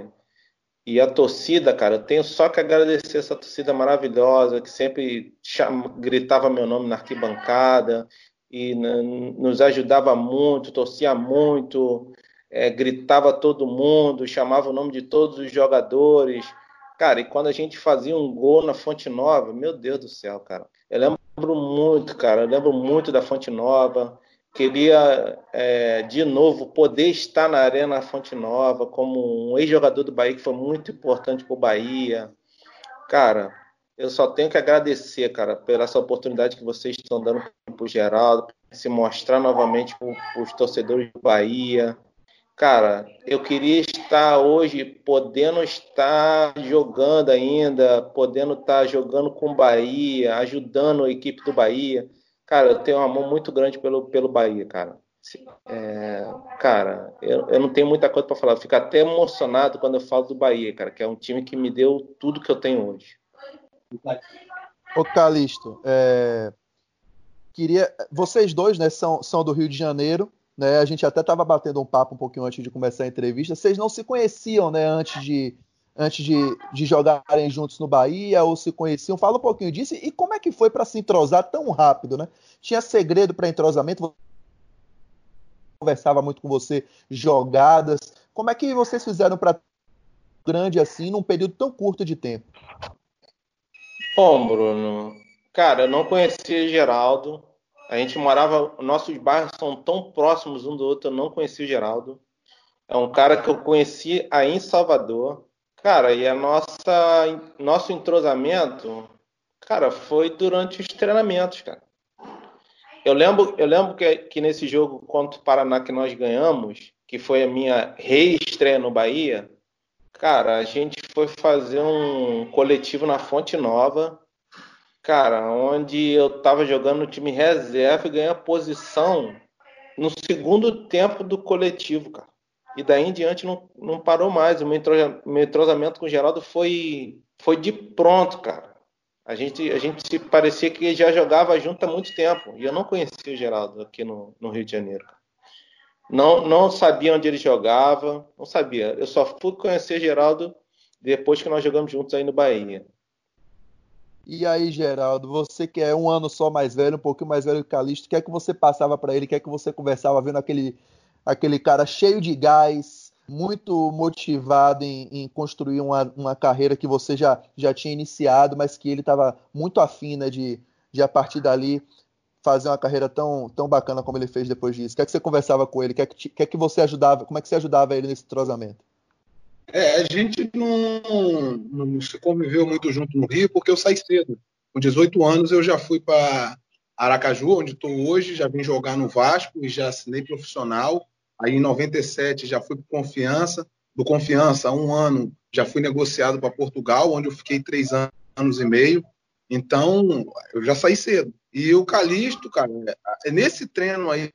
e a torcida, cara, eu tenho só que agradecer essa torcida maravilhosa que sempre gritava meu nome na arquibancada e nos ajudava muito, torcia muito, é, gritava todo mundo, chamava o nome de todos os jogadores. Cara, e quando a gente fazia um gol na Fonte Nova, meu Deus do céu, cara. Eu lembro muito, cara. Eu lembro muito da Fonte Nova. Queria, é, de novo, poder estar na Arena Fonte Nova como um ex-jogador do Bahia, que foi muito importante para o Bahia. Cara, eu só tenho que agradecer, cara, pela essa oportunidade que vocês estão dando para o Geraldo, se mostrar novamente para os torcedores do Bahia. Cara, eu queria estar hoje podendo estar jogando ainda, podendo estar jogando com o Bahia, ajudando a equipe do Bahia. Cara, eu tenho um amor muito grande pelo, pelo Bahia, cara. É, cara, eu, eu, não tenho muita coisa para falar. Eu fico até emocionado quando eu falo do Bahia, cara, que é um time que me deu tudo que eu tenho hoje. Ô Calixto, é, queria. Vocês dois, né, são, são do Rio de Janeiro. Né? A gente até estava batendo um papo um pouquinho antes de começar a entrevista. Vocês não se conheciam, né, antes de antes de, de jogarem juntos no Bahia ou se conheciam? Fala um pouquinho disso e como é que foi para se entrosar tão rápido, né? Tinha segredo para entrosamento? Conversava muito com você, jogadas. Como é que vocês fizeram para grande assim num período tão curto de tempo? Bom, Bruno, cara, eu não conhecia Geraldo, a gente morava, nossos bairros são tão próximos um do outro, eu não conheci o Geraldo. É um cara que eu conheci aí em Salvador. Cara, e a nossa nosso entrosamento, cara, foi durante os treinamentos, cara. Eu lembro, eu lembro que, que nesse jogo contra o Paraná que nós ganhamos, que foi a minha reestreia no Bahia, cara, a gente foi fazer um coletivo na Fonte Nova cara, onde eu estava jogando no time reserva e ganhei a posição no segundo tempo do coletivo, cara. E daí em diante não, não parou mais. O meu entrosamento com o Geraldo foi, foi de pronto, cara. A gente, a gente se parecia que já jogava junto há muito tempo. E eu não conhecia o Geraldo aqui no, no Rio de Janeiro. Não, não sabia onde ele jogava, não sabia. Eu só fui conhecer Geraldo depois que nós jogamos juntos aí no Bahia. E aí, Geraldo, você que é um ano só mais velho, um pouquinho mais velho que o Calixto, o que é que você passava para ele? O que é que você conversava vendo aquele, aquele cara cheio de gás, muito motivado em, em construir uma, uma carreira que você já, já tinha iniciado, mas que ele estava muito afim né, de, de, a partir dali, fazer uma carreira tão, tão bacana como ele fez depois disso? O que é que você conversava com ele? O que é que, é que você ajudava? Como é que você ajudava ele nesse trozamento? É, a gente não, não, se conviveu muito junto no Rio porque eu saí cedo. Com 18 anos eu já fui para Aracaju, onde estou hoje, já vim jogar no Vasco e já assinei profissional. Aí em 97 já fui para Confiança. Do Confiança, um ano, já fui negociado para Portugal, onde eu fiquei três anos e meio. Então, eu já saí cedo. E o Calixto, cara, é nesse treino aí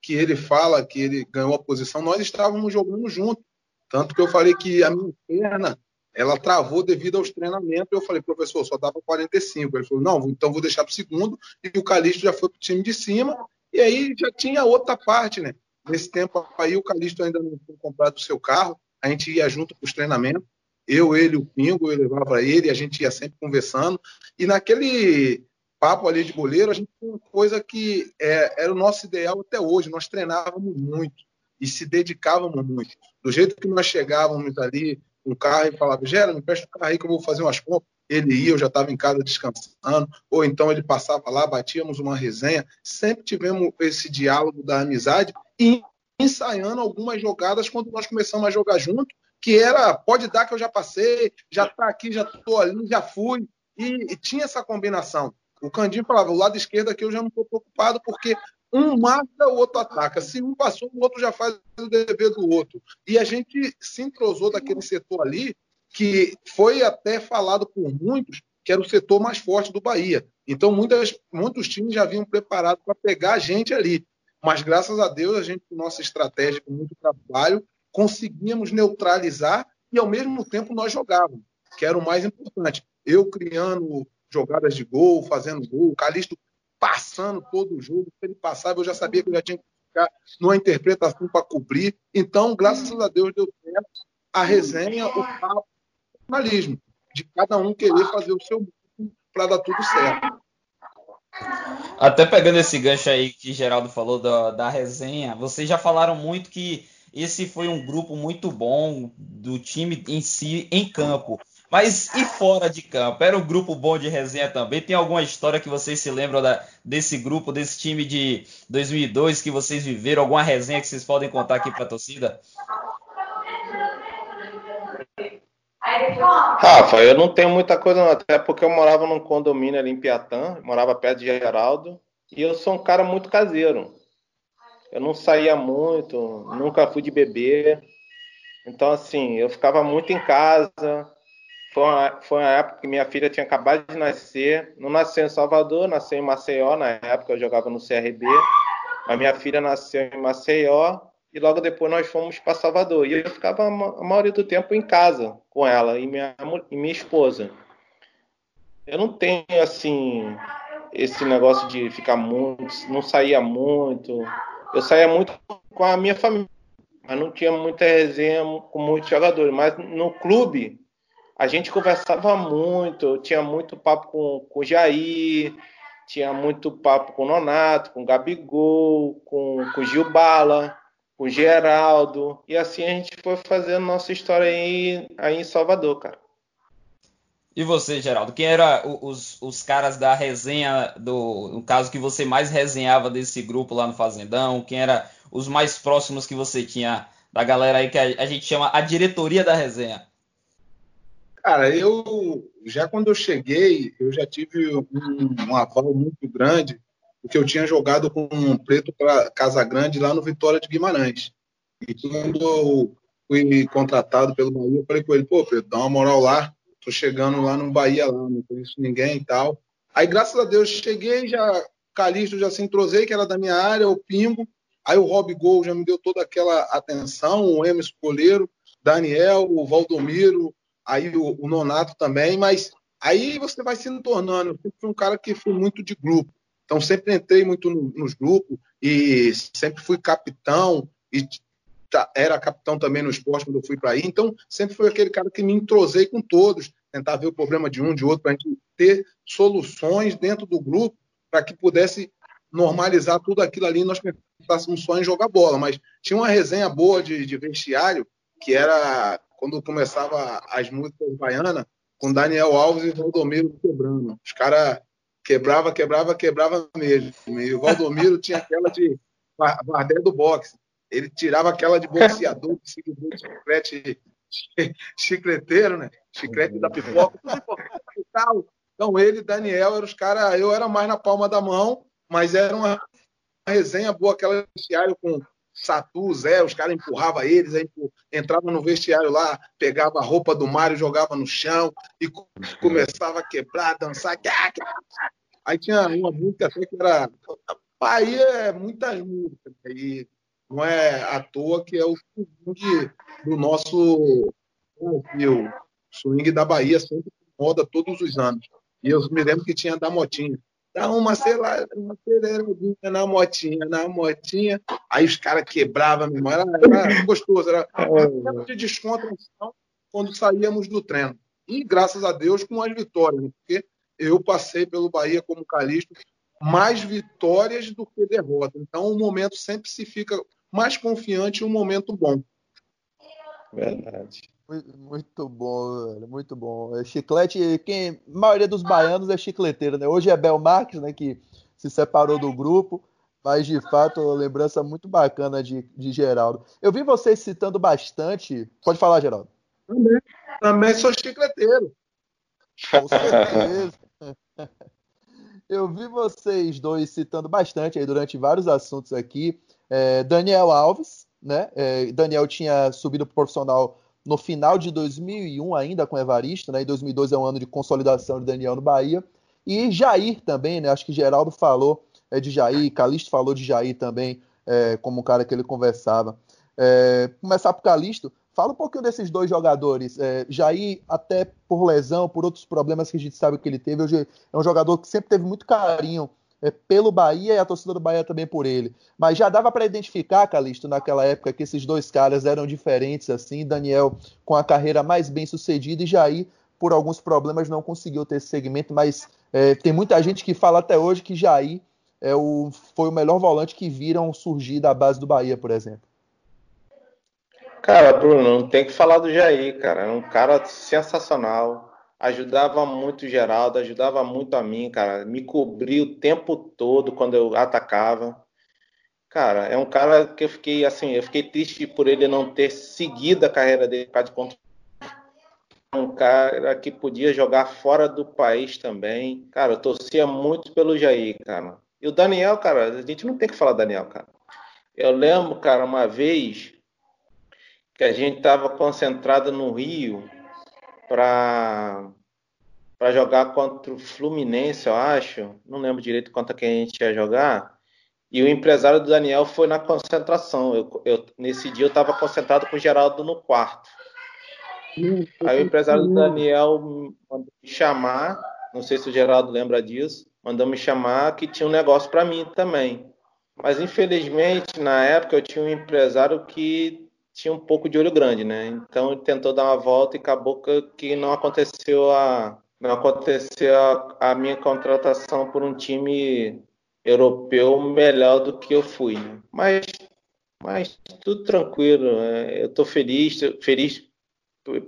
que ele fala que ele ganhou a posição, nós estávamos jogando junto. Tanto que eu falei que a minha perna ela travou devido aos treinamentos. Eu falei, professor, só dava 45. Ele falou, não, então vou deixar para o segundo. E o Calixto já foi para o time de cima. E aí já tinha outra parte, né? Nesse tempo aí, o Calixto ainda não tinha comprado o seu carro. a gente ia junto para os treinamentos, eu, ele, o Pingo, eu levava ele, a gente ia sempre conversando, e naquele papo ali de goleiro, a gente tinha uma coisa que é, era o nosso ideal até hoje, nós treinávamos muito e se dedicávamos muito. Do jeito que nós chegávamos ali, um carro e falava, Gera, me presta o carro aí que eu vou fazer umas compras. Ele ia, eu já estava em casa descansando, ou então ele passava lá, batíamos uma resenha. Sempre tivemos esse diálogo da amizade e ensaiando algumas jogadas quando nós começamos a jogar junto, que era, pode dar que eu já passei, já está aqui, já estou ali, já fui. E, e, tinha essa combinação. O Candinho falava, o lado esquerdo aqui eu já não estou preocupado, porque um mata, o outro ataca. Se um passou, o outro já faz o dever do outro. E a gente se entrosou daquele setor ali, que foi até falado por muitos que era o setor mais forte do Bahia. Então, muitas, muitos times já vinham preparados para pegar a gente ali. Mas, graças a Deus, a gente, com nossa estratégia, com muito trabalho, conseguíamos neutralizar e, ao mesmo tempo, nós jogávamos, que era o mais importante. Eu criando jogadas de gol, fazendo gol, o Calixto passando todo o jogo. Se ele passava, eu já sabia que eu já tinha que ficar numa interpretação para cobrir. Então, graças a Deus, deu certo a resenha, o papo, o jornalismo, de cada um querer fazer o seu para dar tudo certo. Até pegando esse gancho aí que Geraldo falou da, da resenha, vocês já falaram muito que esse foi um grupo muito bom do time em si em campo. Mas e fora de campo? Era um grupo bom de resenha também? Tem alguma história que vocês se lembram da, desse grupo, desse time de 2002 que vocês viveram? Alguma resenha que vocês podem contar aqui para a torcida? Rafa, eu não tenho muita coisa, não, até porque eu morava num condomínio ali em Piatã, morava perto de Geraldo, e eu sou um cara muito caseiro. Eu não saía muito, nunca fui de beber. Então, assim, eu ficava muito em casa, foi uma, foi uma época que minha filha tinha acabado de nascer. Não nasceu em Salvador, nasceu em Maceió. Na época eu jogava no CRB. A minha filha nasceu em Maceió e logo depois nós fomos para Salvador. E eu ficava a maioria do tempo em casa com ela e minha, e minha esposa. Eu não tenho assim esse negócio de ficar muito, não saía muito. Eu saía muito com a minha família, mas não tinha muita resenha com muitos jogadores. Mas no clube a gente conversava muito, tinha muito papo com, com o Jair, tinha muito papo com o Nonato, com o Gabigol, com, com o Gil Bala, o Geraldo, e assim a gente foi fazendo nossa história aí, aí em Salvador, cara. E você, Geraldo, quem era os, os caras da resenha, do, no caso que você mais resenhava desse grupo lá no Fazendão? Quem era os mais próximos que você tinha da galera aí que a, a gente chama a diretoria da resenha? Cara, eu já quando eu cheguei, eu já tive um, um aval muito grande, porque eu tinha jogado com um preto para Casa Grande lá no Vitória de Guimarães. E quando eu fui contratado pelo Bahia, eu falei com ele, pô, Preto, dá uma moral lá, tô chegando lá no Bahia lá, não conheço ninguém e tal. Aí, graças a Deus, cheguei, já Calixto já se entrosei, que era da minha área, o Pingo. Aí o Rob Gol já me deu toda aquela atenção, o Emerson Coleiro, Daniel, o Valdomiro, aí o, o, Nonato também, mas aí você vai se tornando. Eu sempre fui um cara que fui muito de grupo, então sempre entrei muito no, nos grupos e sempre fui capitão e era capitão também no esporte quando eu fui para aí, então sempre fui aquele cara que me entrosei com todos, tentar ver o problema de um, de outro, para a gente ter soluções dentro do grupo para que pudesse normalizar tudo aquilo ali e nós pensássemos só em jogar bola, mas tinha uma resenha boa de, de vestiário que era quando começava as músicas baianas, com Daniel Alves e Valdomiro quebrando. Os caras quebrava, quebrava, quebrava mesmo. E o Valdomiro tinha aquela de Vardé do boxe. Ele tirava aquela de boxeador, de chiclete, chicleteiro, né? Chiclete da pipoca, Então ele, Daniel, eram os caras. Eu era mais na palma da mão, mas era uma resenha boa, aquela vestiário com Satu, Zé, os caras empurravam eles, aí entrava no vestiário lá, pegava a roupa do Mário, jogava no chão e começava a quebrar, dançar. Aí tinha uma música até que era. Bahia é muitas músicas, né? e não é à toa que é o swing do nosso Brasil. O swing da Bahia sempre moda todos os anos. E eu me lembro que tinha da Motinha. dá uma, sei lá, uma aceleradinha na motinha, na motinha. Aí os caras quebravam, meu irmão. Era, era gostoso, era um de descontração quando saíamos do treino. E graças a Deus com as vitórias, né? porque eu passei pelo Bahia como Calixto mais vitórias do que derrotas. Então o momento sempre se fica mais confiante um momento bom. Verdade. Muito bom, velho, muito bom. É chiclete, quem, a maioria dos baianos é chicleteiro, né? Hoje é Bel Marques, né, que se separou do grupo, mas de fato, lembrança muito bacana de, de Geraldo. Eu vi vocês citando bastante. Pode falar, Geraldo. Também, também sou chicleteiro. Com certeza. Eu vi vocês dois citando bastante aí durante vários assuntos aqui. É, Daniel Alves, né? É, Daniel tinha subido para o profissional no final de 2001 ainda com Evaristo, né? E 2002 é um ano de consolidação de Daniel no Bahia. E Jair também, né? Acho que Geraldo falou é, de Jair, Calixto falou de Jair também, é, como um cara que ele conversava. É, começar por Calixto, fala um pouquinho desses dois jogadores. É, Jair, até por lesão, por outros problemas que a gente sabe que ele teve, hoje é um jogador que sempre teve muito carinho é, pelo Bahia e a torcida do Bahia também por ele. Mas já dava para identificar, Calixto, naquela época, que esses dois caras eram diferentes, assim. Daniel com a carreira mais bem sucedida e Jair, por alguns problemas, não conseguiu ter esse segmento. Mas é, tem muita gente que fala até hoje que Jair é o, foi o melhor volante que viram surgir da base do Bahia, por exemplo. Cara, Bruno, não tem que falar do Jair, cara. É um cara sensacional ajudava muito o Geraldo, ajudava muito a mim, cara. Me cobria o tempo todo quando eu atacava. Cara, é um cara que eu fiquei assim, eu fiquei triste por ele não ter seguido a carreira dele por causa de contra um cara que podia jogar fora do país também. Cara, eu torcia muito pelo Jair, cara. E o Daniel, cara, a gente não tem que falar Daniel, cara. Eu lembro, cara, uma vez que a gente estava concentrado no Rio para para jogar contra o Fluminense, eu acho. Não lembro direito quanto que a gente ia jogar. E o empresário do Daniel foi na concentração. Eu, eu nesse dia eu estava concentrado com o Geraldo no quarto. Aí o empresário do Daniel mandou me chamar. Não sei se o Geraldo lembra disso. Mandou me chamar que tinha um negócio para mim também. Mas infelizmente na época eu tinha um empresário que tinha um pouco de olho grande, né? Então ele tentou dar uma volta e acabou que não aconteceu a não aconteceu a, a minha contratação por um time europeu melhor do que eu fui. Né? Mas mas tudo tranquilo. Né? Eu estou feliz, feliz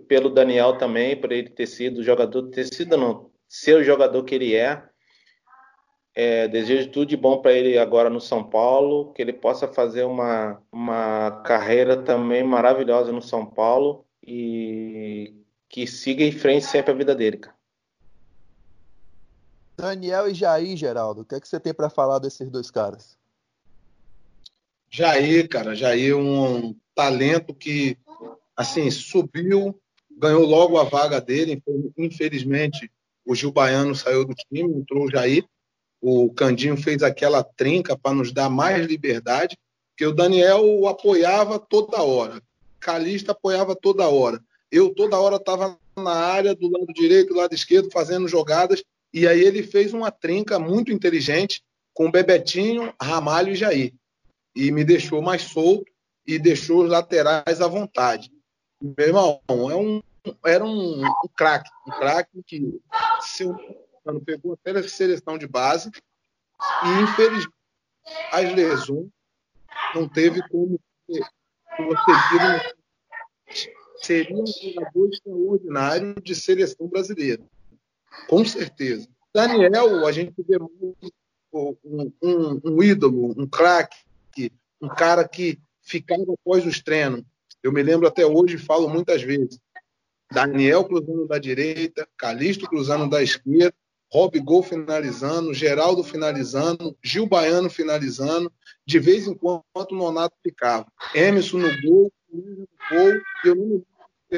pelo Daniel também, por ele ter sido jogador, ter sido não, ser o jogador que ele é. É, desejo tudo de bom para ele agora no São Paulo, que ele possa fazer uma, uma carreira também maravilhosa no São Paulo e que siga em frente sempre a vida dele, cara. Daniel e Jair, Geraldo, o que, é que você tem para falar desses dois caras? Jair, cara, Jair um talento que assim subiu, ganhou logo a vaga dele. Infelizmente, o Gil Baiano saiu do time, entrou o Jair o Candinho fez aquela trinca para nos dar mais liberdade, que o Daniel o apoiava toda hora, Calista apoiava toda hora. Eu toda hora estava na área do lado direito, do lado esquerdo, fazendo jogadas, e aí ele fez uma trinca muito inteligente com Bebetinho, Ramalho e Jair. E me deixou mais solto e deixou os laterais à vontade. Meu irmão, é um, era um, um craque, um craque que, se eu ano pegou até a seleção de base e, infelizmente, as lesões não teve como conseguir. Seria um jogador extraordinário de seleção brasileira. Com certeza. Daniel, a gente vê um, um, um ídolo, um craque, um cara que ficava após os treinos. Eu me lembro até hoje, falo muitas vezes. Daniel cruzando da direita, Calixto cruzando da esquerda, Rob Gol finalizando, Geraldo finalizando, Gil Baiano finalizando, de vez em quando o Nonato ficava. Emerson no gol, no gol, e eu não me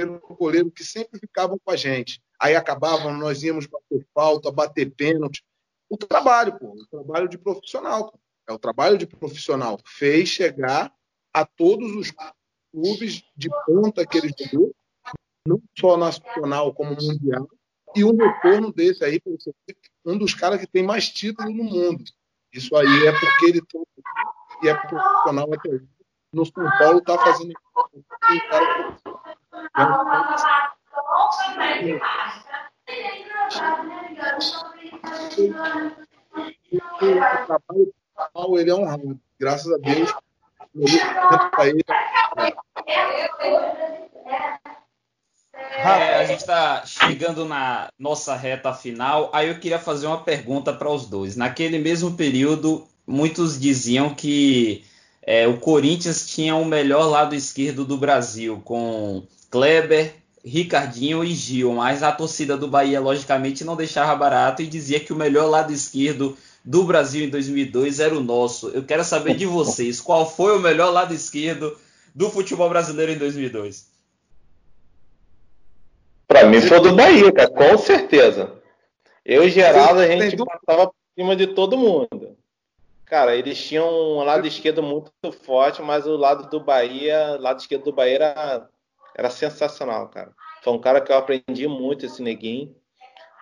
um goleiro que sempre ficavam com a gente. Aí acabavam, nós íamos bater falta, bater pênalti. O trabalho, pô, o trabalho de profissional. Pô. É o trabalho de profissional. Fez chegar a todos os clubes de ponta que ele jogou, não só nacional como mundial, e um retorno desse aí, um dos caras que tem mais títulos no mundo. Isso aí é porque ele tem, e é profissional até hoje. No São Paulo está fazendo um o trabalho ele é honrado. Graças a Deus, ele, é, a gente está chegando na nossa reta final. Aí eu queria fazer uma pergunta para os dois. Naquele mesmo período, muitos diziam que é, o Corinthians tinha o melhor lado esquerdo do Brasil, com Kleber, Ricardinho e Gil, mas a torcida do Bahia, logicamente, não deixava barato e dizia que o melhor lado esquerdo do Brasil em 2002 era o nosso. Eu quero saber de vocês, qual foi o melhor lado esquerdo do futebol brasileiro em 2002? Para mim foi do Bahia, cara, com certeza. Eu e Geraldo, a gente passava por cima de todo mundo. Cara, eles tinham um lado esquerdo muito forte, mas o lado do Bahia, o lado esquerdo do Bahia era, era sensacional, cara. Foi um cara que eu aprendi muito, esse neguinho.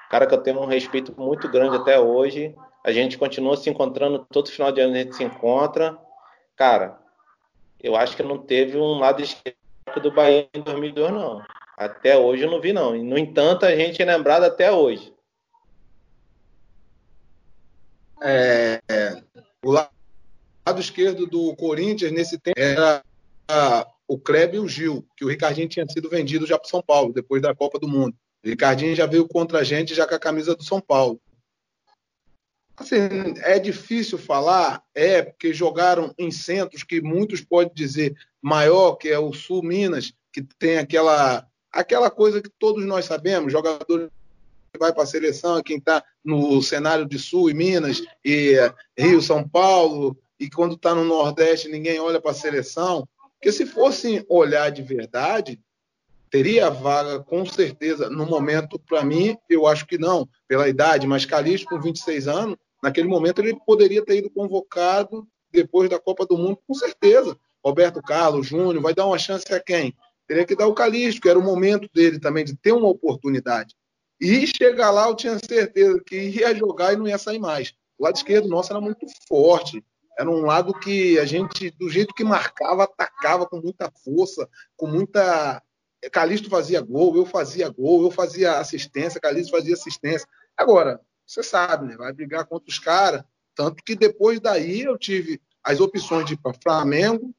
Cara que eu tenho um respeito muito grande até hoje. A gente continua se encontrando, todo final de ano a gente se encontra. Cara, eu acho que não teve um lado esquerdo do Bahia em 2002, não. Até hoje eu não vi, não. No entanto, a gente é lembrado até hoje. É, é, o lado esquerdo do Corinthians nesse tempo era o Kleber e o Gil, que o Ricardinho tinha sido vendido já para São Paulo, depois da Copa do Mundo. O Ricardinho já veio contra a gente já com a camisa do São Paulo. Assim, é difícil falar, é, porque jogaram em centros que muitos podem dizer maior, que é o Sul Minas, que tem aquela aquela coisa que todos nós sabemos, jogador que vai para a seleção, quem está no cenário de Sul e Minas, e Rio, São Paulo, e quando está no Nordeste ninguém olha para a seleção. Porque se fossem olhar de verdade, teria vaga com certeza. No momento, para mim, eu acho que não, pela idade, mas Calixto com 26 anos, naquele momento ele poderia ter ido convocado depois da Copa do Mundo, com certeza. Roberto Carlos, Júnior, vai dar uma chance a quem? Teria que dar o Calixto, que era o momento dele também de ter uma oportunidade. E chegar lá, eu tinha certeza que ia jogar e não ia sair mais. O lado esquerdo nosso era muito forte. Era um lado que a gente, do jeito que marcava, atacava com muita força, com muita. Calixto fazia gol, eu fazia gol, eu fazia assistência, Calixto fazia assistência. Agora, você sabe, né? Vai brigar contra os caras. Tanto que depois daí eu tive as opções de ir para Flamengo,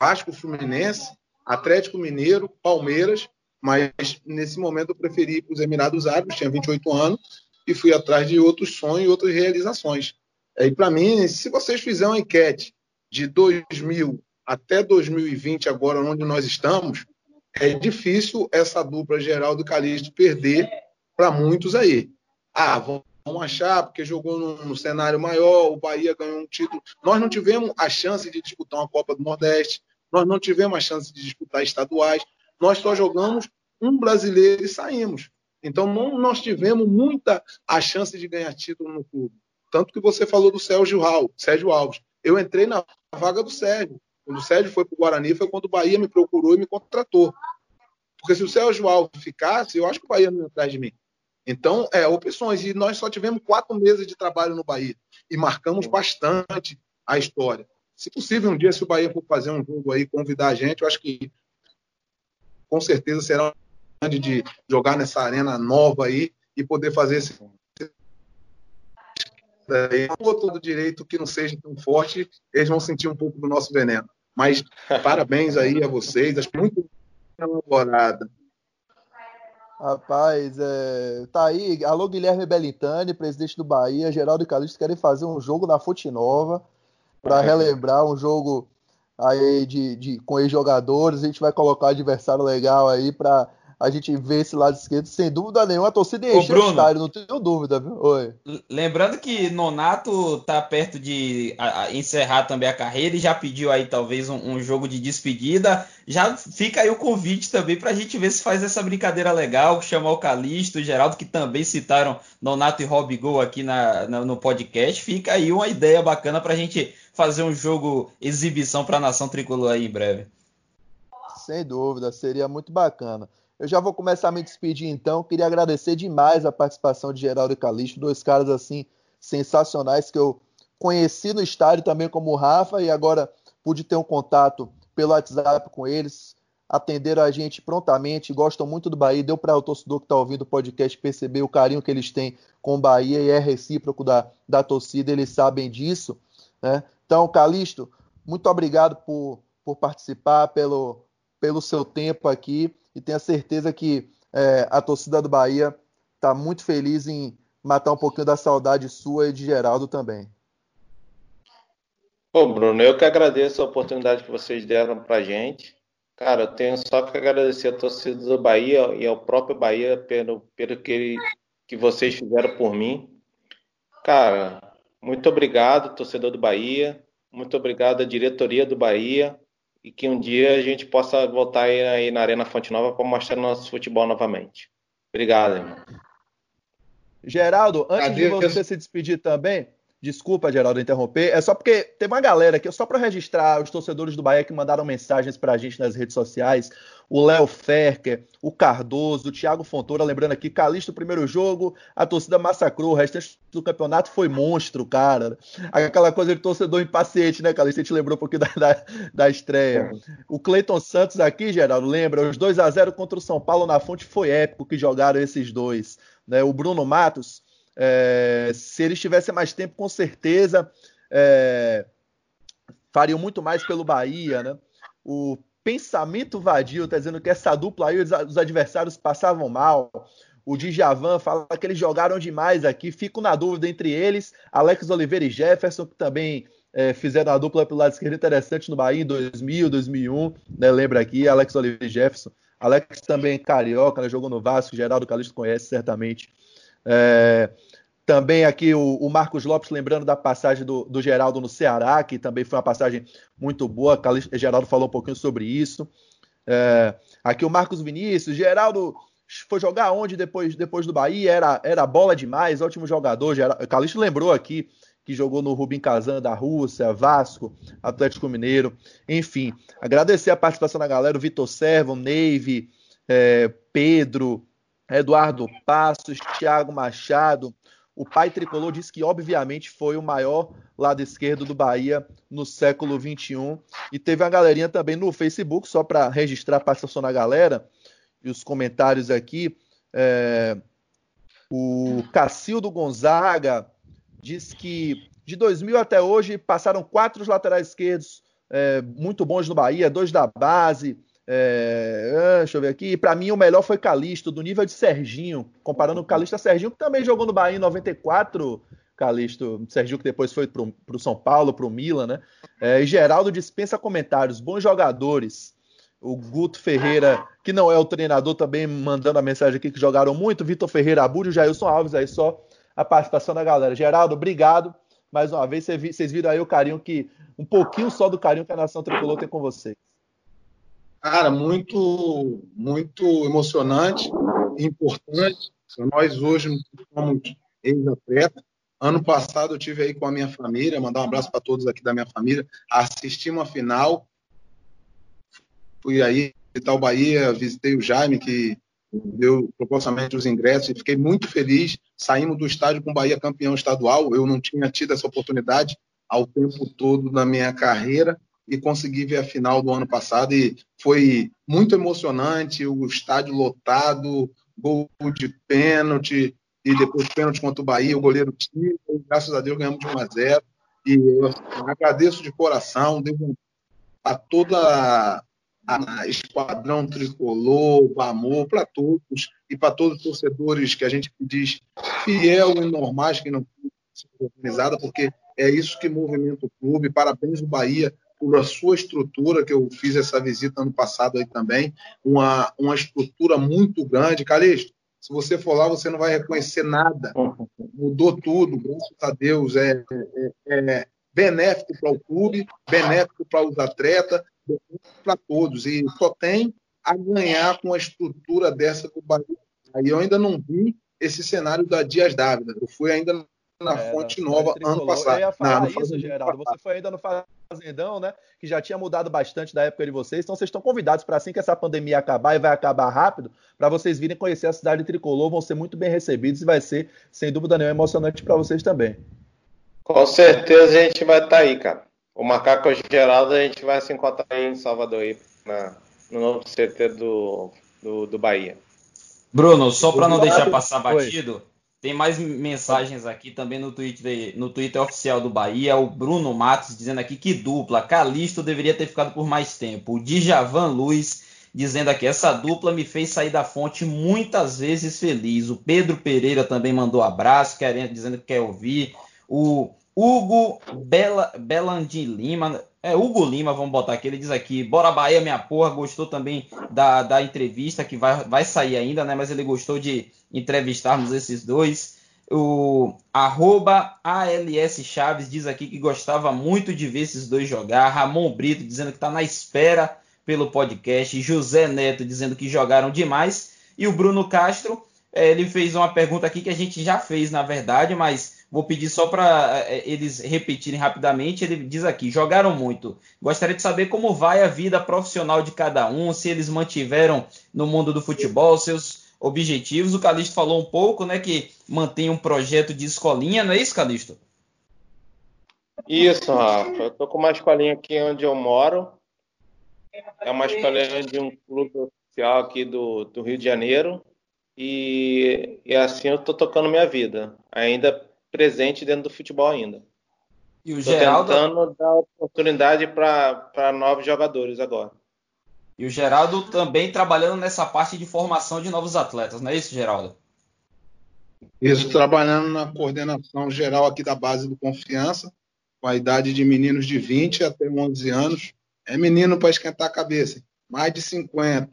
Vasco, Fluminense, Atlético Mineiro, Palmeiras, mas nesse momento eu preferi ir para os Emirados Árabes, tinha 28 anos, e fui atrás de outros sonhos e outras realizações. E para mim, se vocês fizerem uma enquete de 2000 até 2020, agora onde nós estamos, é difícil essa dupla Geraldo Calixto perder para muitos aí. Ah, vão achar porque jogou num, cenário maior, o Bahia ganhou um título. Nós não tivemos a chance de disputar uma Copa do Nordeste, nós não tivemos a chance de disputar estaduais, nós só jogamos um brasileiro e saímos. Então não nós tivemos muita a chance de ganhar título no clube. Tanto que você falou do Sérgio, Sérgio Alves. Eu entrei na vaga do Sérgio. Quando o Sérgio foi para o Guarani, foi quando o Bahia me procurou e me contratou. Porque se o Sérgio Alves ficasse, eu acho que o Bahia não ia atrás de mim. Então, é, opções. E nós só tivemos quatro meses de trabalho no Bahia. E marcamos bastante a história. Se possível, um dia, se o Bahia for fazer um jogo aí, convidar a gente, eu acho que com certeza será grande de jogar nessa arena nova aí e poder fazer esse todo direito que não seja tão forte, eles vão sentir um pouco do nosso veneno. Mas parabéns aí a vocês, acho muito elaborada. Rapaz, é, tá aí. Alô, Guilherme Belintani, presidente do Bahia, Geraldo e Calixto querem fazer um jogo na Fonte Nova para relembrar um jogo aí de, de com ex-jogadores. A gente vai colocar um adversário legal aí para a gente ver esse lado esquerdo, sem dúvida nenhuma. A torcida encheu o estádio, não tenho dúvida, viu? Oi. Lembrando que Nonato tá perto de encerrar também a carreira e já pediu aí talvez um, um, jogo de despedida. Já fica aí o convite também para a gente ver se faz essa brincadeira legal, chamar o Calixto, o Geraldo, que também citaram Nonato e Rob Gol aqui na, na, no podcast. Fica aí uma ideia bacana para a gente fazer um jogo exibição para a nação tricolor aí em breve. Sem dúvida, seria muito bacana. Eu já vou começar a me despedir então. Queria agradecer demais a participação de Geraldo e Calixto, dois caras assim sensacionais que eu conheci no estádio também como Rafa e agora pude ter um contato pelo WhatsApp com eles. Atenderam a gente prontamente, gostam muito do Bahia. Deu para o torcedor que está ouvindo o podcast perceber o carinho que eles têm com o Bahia e é recíproco da, da torcida, eles sabem disso. Né? Então, Calixto, muito obrigado por, por participar, pelo, pelo seu tempo aqui e tenho certeza que é, a torcida do Bahia está muito feliz em matar um pouquinho da saudade sua e de Geraldo também. Bom, Bruno, eu que agradeço a oportunidade que vocês deram para a gente. Cara, eu tenho só que agradecer a torcida do Bahia e ao próprio Bahia pelo, pelo que, que vocês fizeram por mim. Cara, muito obrigado, torcedor do Bahia. Muito obrigado à diretoria do Bahia e que um dia a gente possa voltar aí, na Arena Fonte Nova para mostrar nosso futebol novamente. Obrigado, irmão. Geraldo, antes Adeus. de você se despedir também, Desculpa, Geraldo, interromper. É só porque tem uma galera aqui, só para registrar os torcedores do Bahia que mandaram mensagens para a gente nas redes sociais. O Léo Ferker, o Cardoso, o Thiago Fontoura, lembrando aqui, Calixto, primeiro jogo, a torcida massacrou, o restante do campeonato foi monstro, cara. Aquela coisa de torcedor impaciente, né, Calixto? A gente lembrou um pouquinho da, da, da estreia. O Cleiton Santos aqui, Geraldo, lembra? Os 2 a 0 contra o São Paulo na fonte foi épico que jogaram esses dois. Né? O Bruno Matos é, se eles tivessem mais tempo, com certeza é, fariam muito mais pelo Bahia, né? O pensamento vadio está dizendo que essa dupla aí os adversários passavam mal. O Djavan fala que eles jogaram demais aqui. Fico na dúvida entre eles, Alex Oliveira e Jefferson, que também é, fizeram a dupla pelo lado esquerdo interessante no Bahia em 2000, 2001. Né? Lembra aqui, Alex Oliveira e Jefferson. Alex também carioca, né? jogou no Vasco, Geraldo Calixto conhece certamente. É, também aqui o, o, Marcos Lopes lembrando da passagem do, do, Geraldo no Ceará, que também foi uma passagem muito boa. Geraldo falou um pouquinho sobre isso. É, aqui o Marcos Vinícius, Geraldo foi jogar onde depois, depois do Bahia? Era, era bola demais, ótimo jogador. Geraldo, Calixto lembrou aqui que jogou no Rubim Kazan da Rússia, Vasco, Atlético Mineiro, enfim. Agradecer a participação da galera, o Vitor Servo, Neive, é, Pedro, Eduardo Passos, Thiago Machado, o pai tricolor diz que, obviamente, foi o maior lado esquerdo do Bahia no século XXI. E teve uma galerinha também no Facebook, só para registrar a participação da galera e os comentários aqui. É, o Cacildo Gonzaga diz que de 2000 até hoje passaram quatro laterais esquerdos é, muito bons no Bahia, dois da base, é, ah, deixa eu ver aqui. Para mim, o melhor foi Calisto, do nível de Serginho. Comparando o Calisto a Serginho, que também jogou no Bahia em 94. Calisto, Serginho que depois foi para o São Paulo, para o Milan, né? É, e Geraldo dispensa comentários. Bons jogadores. O Guto Ferreira, que não é o treinador, também mandando a mensagem aqui que jogaram muito. Vitor Ferreira, Abúlio, Jailson Alves, aí só a participação da galera. Geraldo, obrigado. Mais uma vez, vocês viram aí o carinho que. Um pouquinho só do carinho que a nação tricolor tem com vocês. Cara, muito, muito emocionante, importante. Nós hoje somos ex-atleta. Ano passado eu tive aí com a minha família, mandar um abraço para todos aqui da minha família, assisti uma final. Fui aí visitar o Bahia, visitei o Jaime, que deu proporcionalmente os ingressos, e fiquei muito feliz. Saímos do estádio com o Bahia campeão estadual. Eu não tinha tido essa oportunidade ao tempo todo na minha carreira e consegui ver a final do ano passado e foi muito emocionante, o estádio lotado, gol de pênalti e depois pênalti contra o Bahia, o goleiro tira, graças a Deus ganhamos de 1 a 0 e eu agradeço de coração a toda a esquadrão tricolor, o amor para todos e para todos os torcedores que a gente diz fiel e normais que não organizada, porque é isso que movimenta o clube. Parabéns o Bahia por a sua estrutura, que eu fiz essa visita ano passado aí também, uma, uma estrutura muito grande. Calixto, se você for lá, você não vai reconhecer nada. Mudou tudo, graças a Deus. É, é, é benéfico para o clube, benéfico para os atletas, para todos. E só tem a ganhar com a estrutura dessa que o Bahia. Aí eu ainda não vi esse cenário da Dias Dávila. Eu fui ainda na é, Fonte Nova ano passado. Eu ia falar não, isso, Geraldo. Você foi ainda no Fazendão, né? Que já tinha mudado bastante da época de vocês. Então vocês estão convidados para assim que essa pandemia acabar e vai acabar rápido, para vocês virem conhecer a cidade tricolor, vão ser muito bem recebidos e vai ser, sem dúvida nenhuma, emocionante para vocês também. Com certeza a gente vai estar tá aí, cara. O Macaco Geraldo a gente vai se encontrar aí em Salvador, aí, na, no novo CT do, do, do Bahia. Bruno, só para não deixar passar batido, tem mais mensagens aqui também no Twitter, no Twitter oficial do Bahia. O Bruno Matos dizendo aqui que dupla. Calisto deveria ter ficado por mais tempo. O Djavan Luiz dizendo aqui: essa dupla me fez sair da fonte muitas vezes feliz. O Pedro Pereira também mandou abraço, querendo, dizendo que quer ouvir. O Hugo Bela, Belandi Lima, é Hugo Lima, vamos botar aqui. Ele diz aqui: Bora Bahia, minha porra. Gostou também da, da entrevista que vai, vai sair ainda, né? Mas ele gostou de entrevistarmos esses dois. O arroba ALS Chaves diz aqui que gostava muito de ver esses dois jogar. Ramon Brito dizendo que está na espera pelo podcast. José Neto dizendo que jogaram demais. E o Bruno Castro, ele fez uma pergunta aqui que a gente já fez, na verdade, mas vou pedir só para é, eles repetirem rapidamente. Ele diz aqui: jogaram muito. Gostaria de saber como vai a vida profissional de cada um, se eles mantiveram no mundo do futebol, seus objetivos. O Calixto falou um pouco, né, que mantém um projeto de escolinha, não é isso, Calixto? Isso, Rafa. Eu tô com uma escolinha aqui onde eu moro. É uma escolinha de um clube oficial aqui do, do Rio de Janeiro. E, e assim eu tô tocando minha vida. Ainda presente dentro do futebol ainda. E o tô Geraldo... tentando dar oportunidade para novos jogadores agora. E o Geraldo também trabalhando nessa parte de formação de novos atletas, não é isso, Geraldo? Isso, trabalhando na coordenação geral aqui da base do Confiança, com a idade de meninos de 20 até 11 anos. É menino para esquentar a cabeça, mais de 50.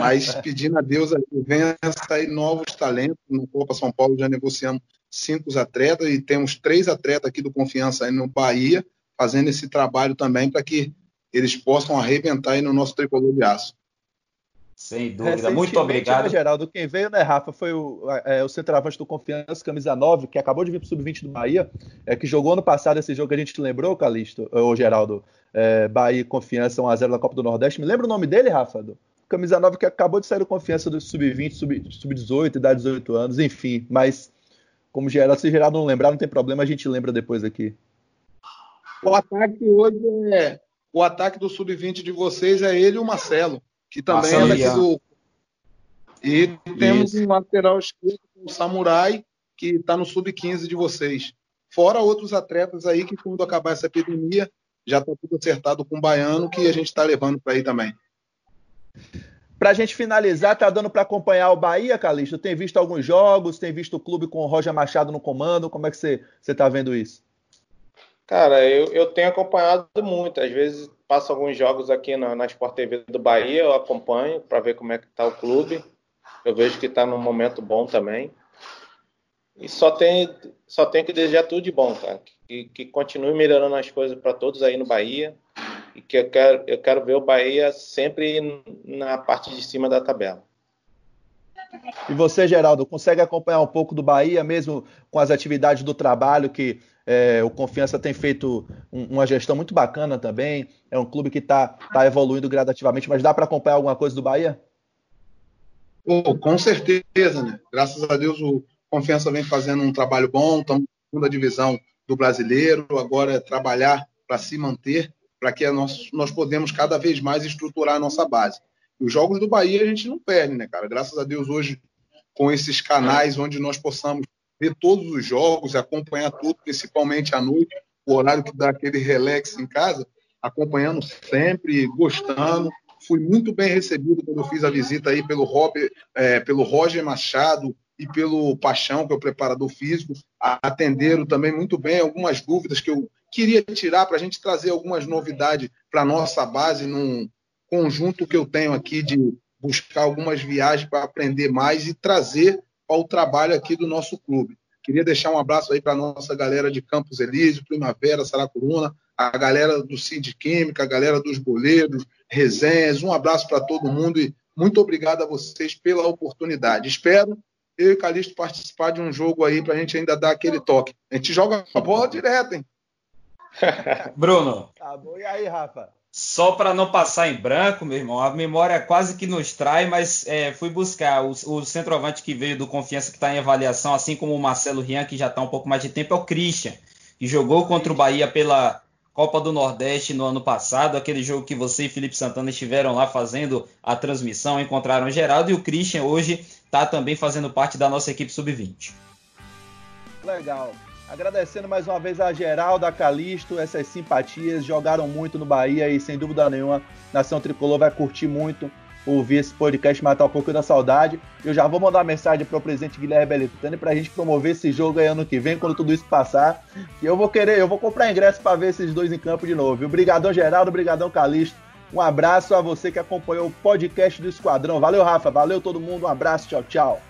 Mas pedindo a Deus que venha sair novos talentos. No Copa São Paulo já negociamos cinco atletas e temos três atletas aqui do Confiança aí no Bahia, fazendo esse trabalho também para que eles possam arrebentar aí no nosso tricolor de aço. Sem dúvida. Muito obrigado. Né, Geraldo, quem veio, né, Rafa, foi o, é, o centroavante do Confiança, camisa 9, que acabou de vir para o Sub-20 do Bahia, é, que jogou no passado esse jogo que a gente te lembrou, Calixto, ou Geraldo, é, Bahia Confiança 1x0 na Copa do Nordeste. Me lembra o nome dele, Rafa? Do, camisa 9 que acabou de sair do Confiança do Sub-20, Sub-18, idade 18 anos, enfim. Mas, como Geraldo, se Geraldo não lembrar, não tem problema, a gente lembra depois aqui. O ataque hoje é o ataque do sub-20 de vocês é ele e o Marcelo, que também é daqui do. E temos Isso. um lateral esquerdo, o Samurai, que está no sub-15 de vocês. Fora outros atletas aí que, quando acabar essa epidemia, já está tudo acertado com o baiano, que a gente está levando para aí também. Para a gente finalizar, tá dando para acompanhar o Bahia, Calixto? Tem visto alguns jogos, tem visto o clube com o Roger Machado no comando? Como é que você está vendo isso? Cara, eu, eu tenho acompanhado muito. Às vezes passo alguns jogos aqui na, na Sport TV do Bahia, eu acompanho para ver como é que está o clube. Eu vejo que está num momento bom também. E só tem, só tem que desejar tudo de bom, cara. Que, que continue melhorando as coisas para todos aí no Bahia. E que eu quero, eu quero ver o Bahia sempre na parte de cima da tabela. E você, Geraldo, consegue acompanhar um pouco do Bahia, mesmo com as atividades do trabalho, que é, o Confiança tem feito um, uma gestão muito bacana também. É um clube que está tá evoluindo gradativamente, mas dá para acompanhar alguma coisa do Bahia? Oh, com certeza, né? Graças a Deus o Confiança vem fazendo um trabalho bom, estamos na segunda divisão do brasileiro, agora é trabalhar para se manter, para que nós, nós podemos cada vez mais estruturar a nossa base. Os jogos do Bahia a gente não perde, né, cara? Graças a Deus hoje, com esses canais onde nós possamos ver todos os jogos, acompanhar tudo, principalmente à noite, o horário que dá aquele relax em casa, acompanhando sempre, gostando. Fui muito bem recebido quando eu fiz a visita aí pelo, Robert, é, pelo Roger Machado e pelo Paixão, que é o preparador físico. Atenderam também muito bem algumas dúvidas que eu queria tirar para a gente trazer algumas novidades para nossa base num conjunto que eu tenho aqui de buscar algumas viagens para aprender mais e trazer ao trabalho aqui do nosso clube. Queria deixar um abraço aí para a nossa galera de Campos Elísio, Primavera, Saracuruna, a galera do Cid Química, a galera dos goleiros, resenhas. Um abraço para todo mundo e muito obrigado a vocês pela oportunidade. Espero eu e Calixto participar de um jogo aí para a gente ainda dar aquele toque. A gente joga a bola direto, hein? Bruno. Tá bom, e aí, Rafa? Só para não passar em branco, meu irmão, a memória quase que nos trai, mas é, fui buscar o, o, centroavante que veio do Confiança que está em avaliação, assim como o Marcelo Rian, que já está um pouco mais de tempo, é o Christian, que jogou contra o Bahia pela Copa do Nordeste no ano passado, aquele jogo que você e Felipe Santana estiveram lá fazendo a transmissão, encontraram o Geraldo, e o Christian hoje está também fazendo parte da nossa equipe sub-20. Legal. Agradecendo mais uma vez a Geraldo, a Calisto, essas simpatias, jogaram muito no Bahia e sem dúvida nenhuma, Nação Tricolor vai curtir muito ouvir esse podcast, matar um pouco da saudade. Eu já vou mandar mensagem para o presidente Guilherme Belitani para a gente promover esse jogo aí ano que vem, quando tudo isso passar. E eu vou querer, eu vou comprar ingresso para ver esses dois em campo de novo. Obrigadão, Geraldo, obrigadão, Calisto. Um abraço a você que acompanhou o podcast do Esquadrão. Valeu, Rafa. Valeu todo mundo. Um abraço. Tchau, tchau.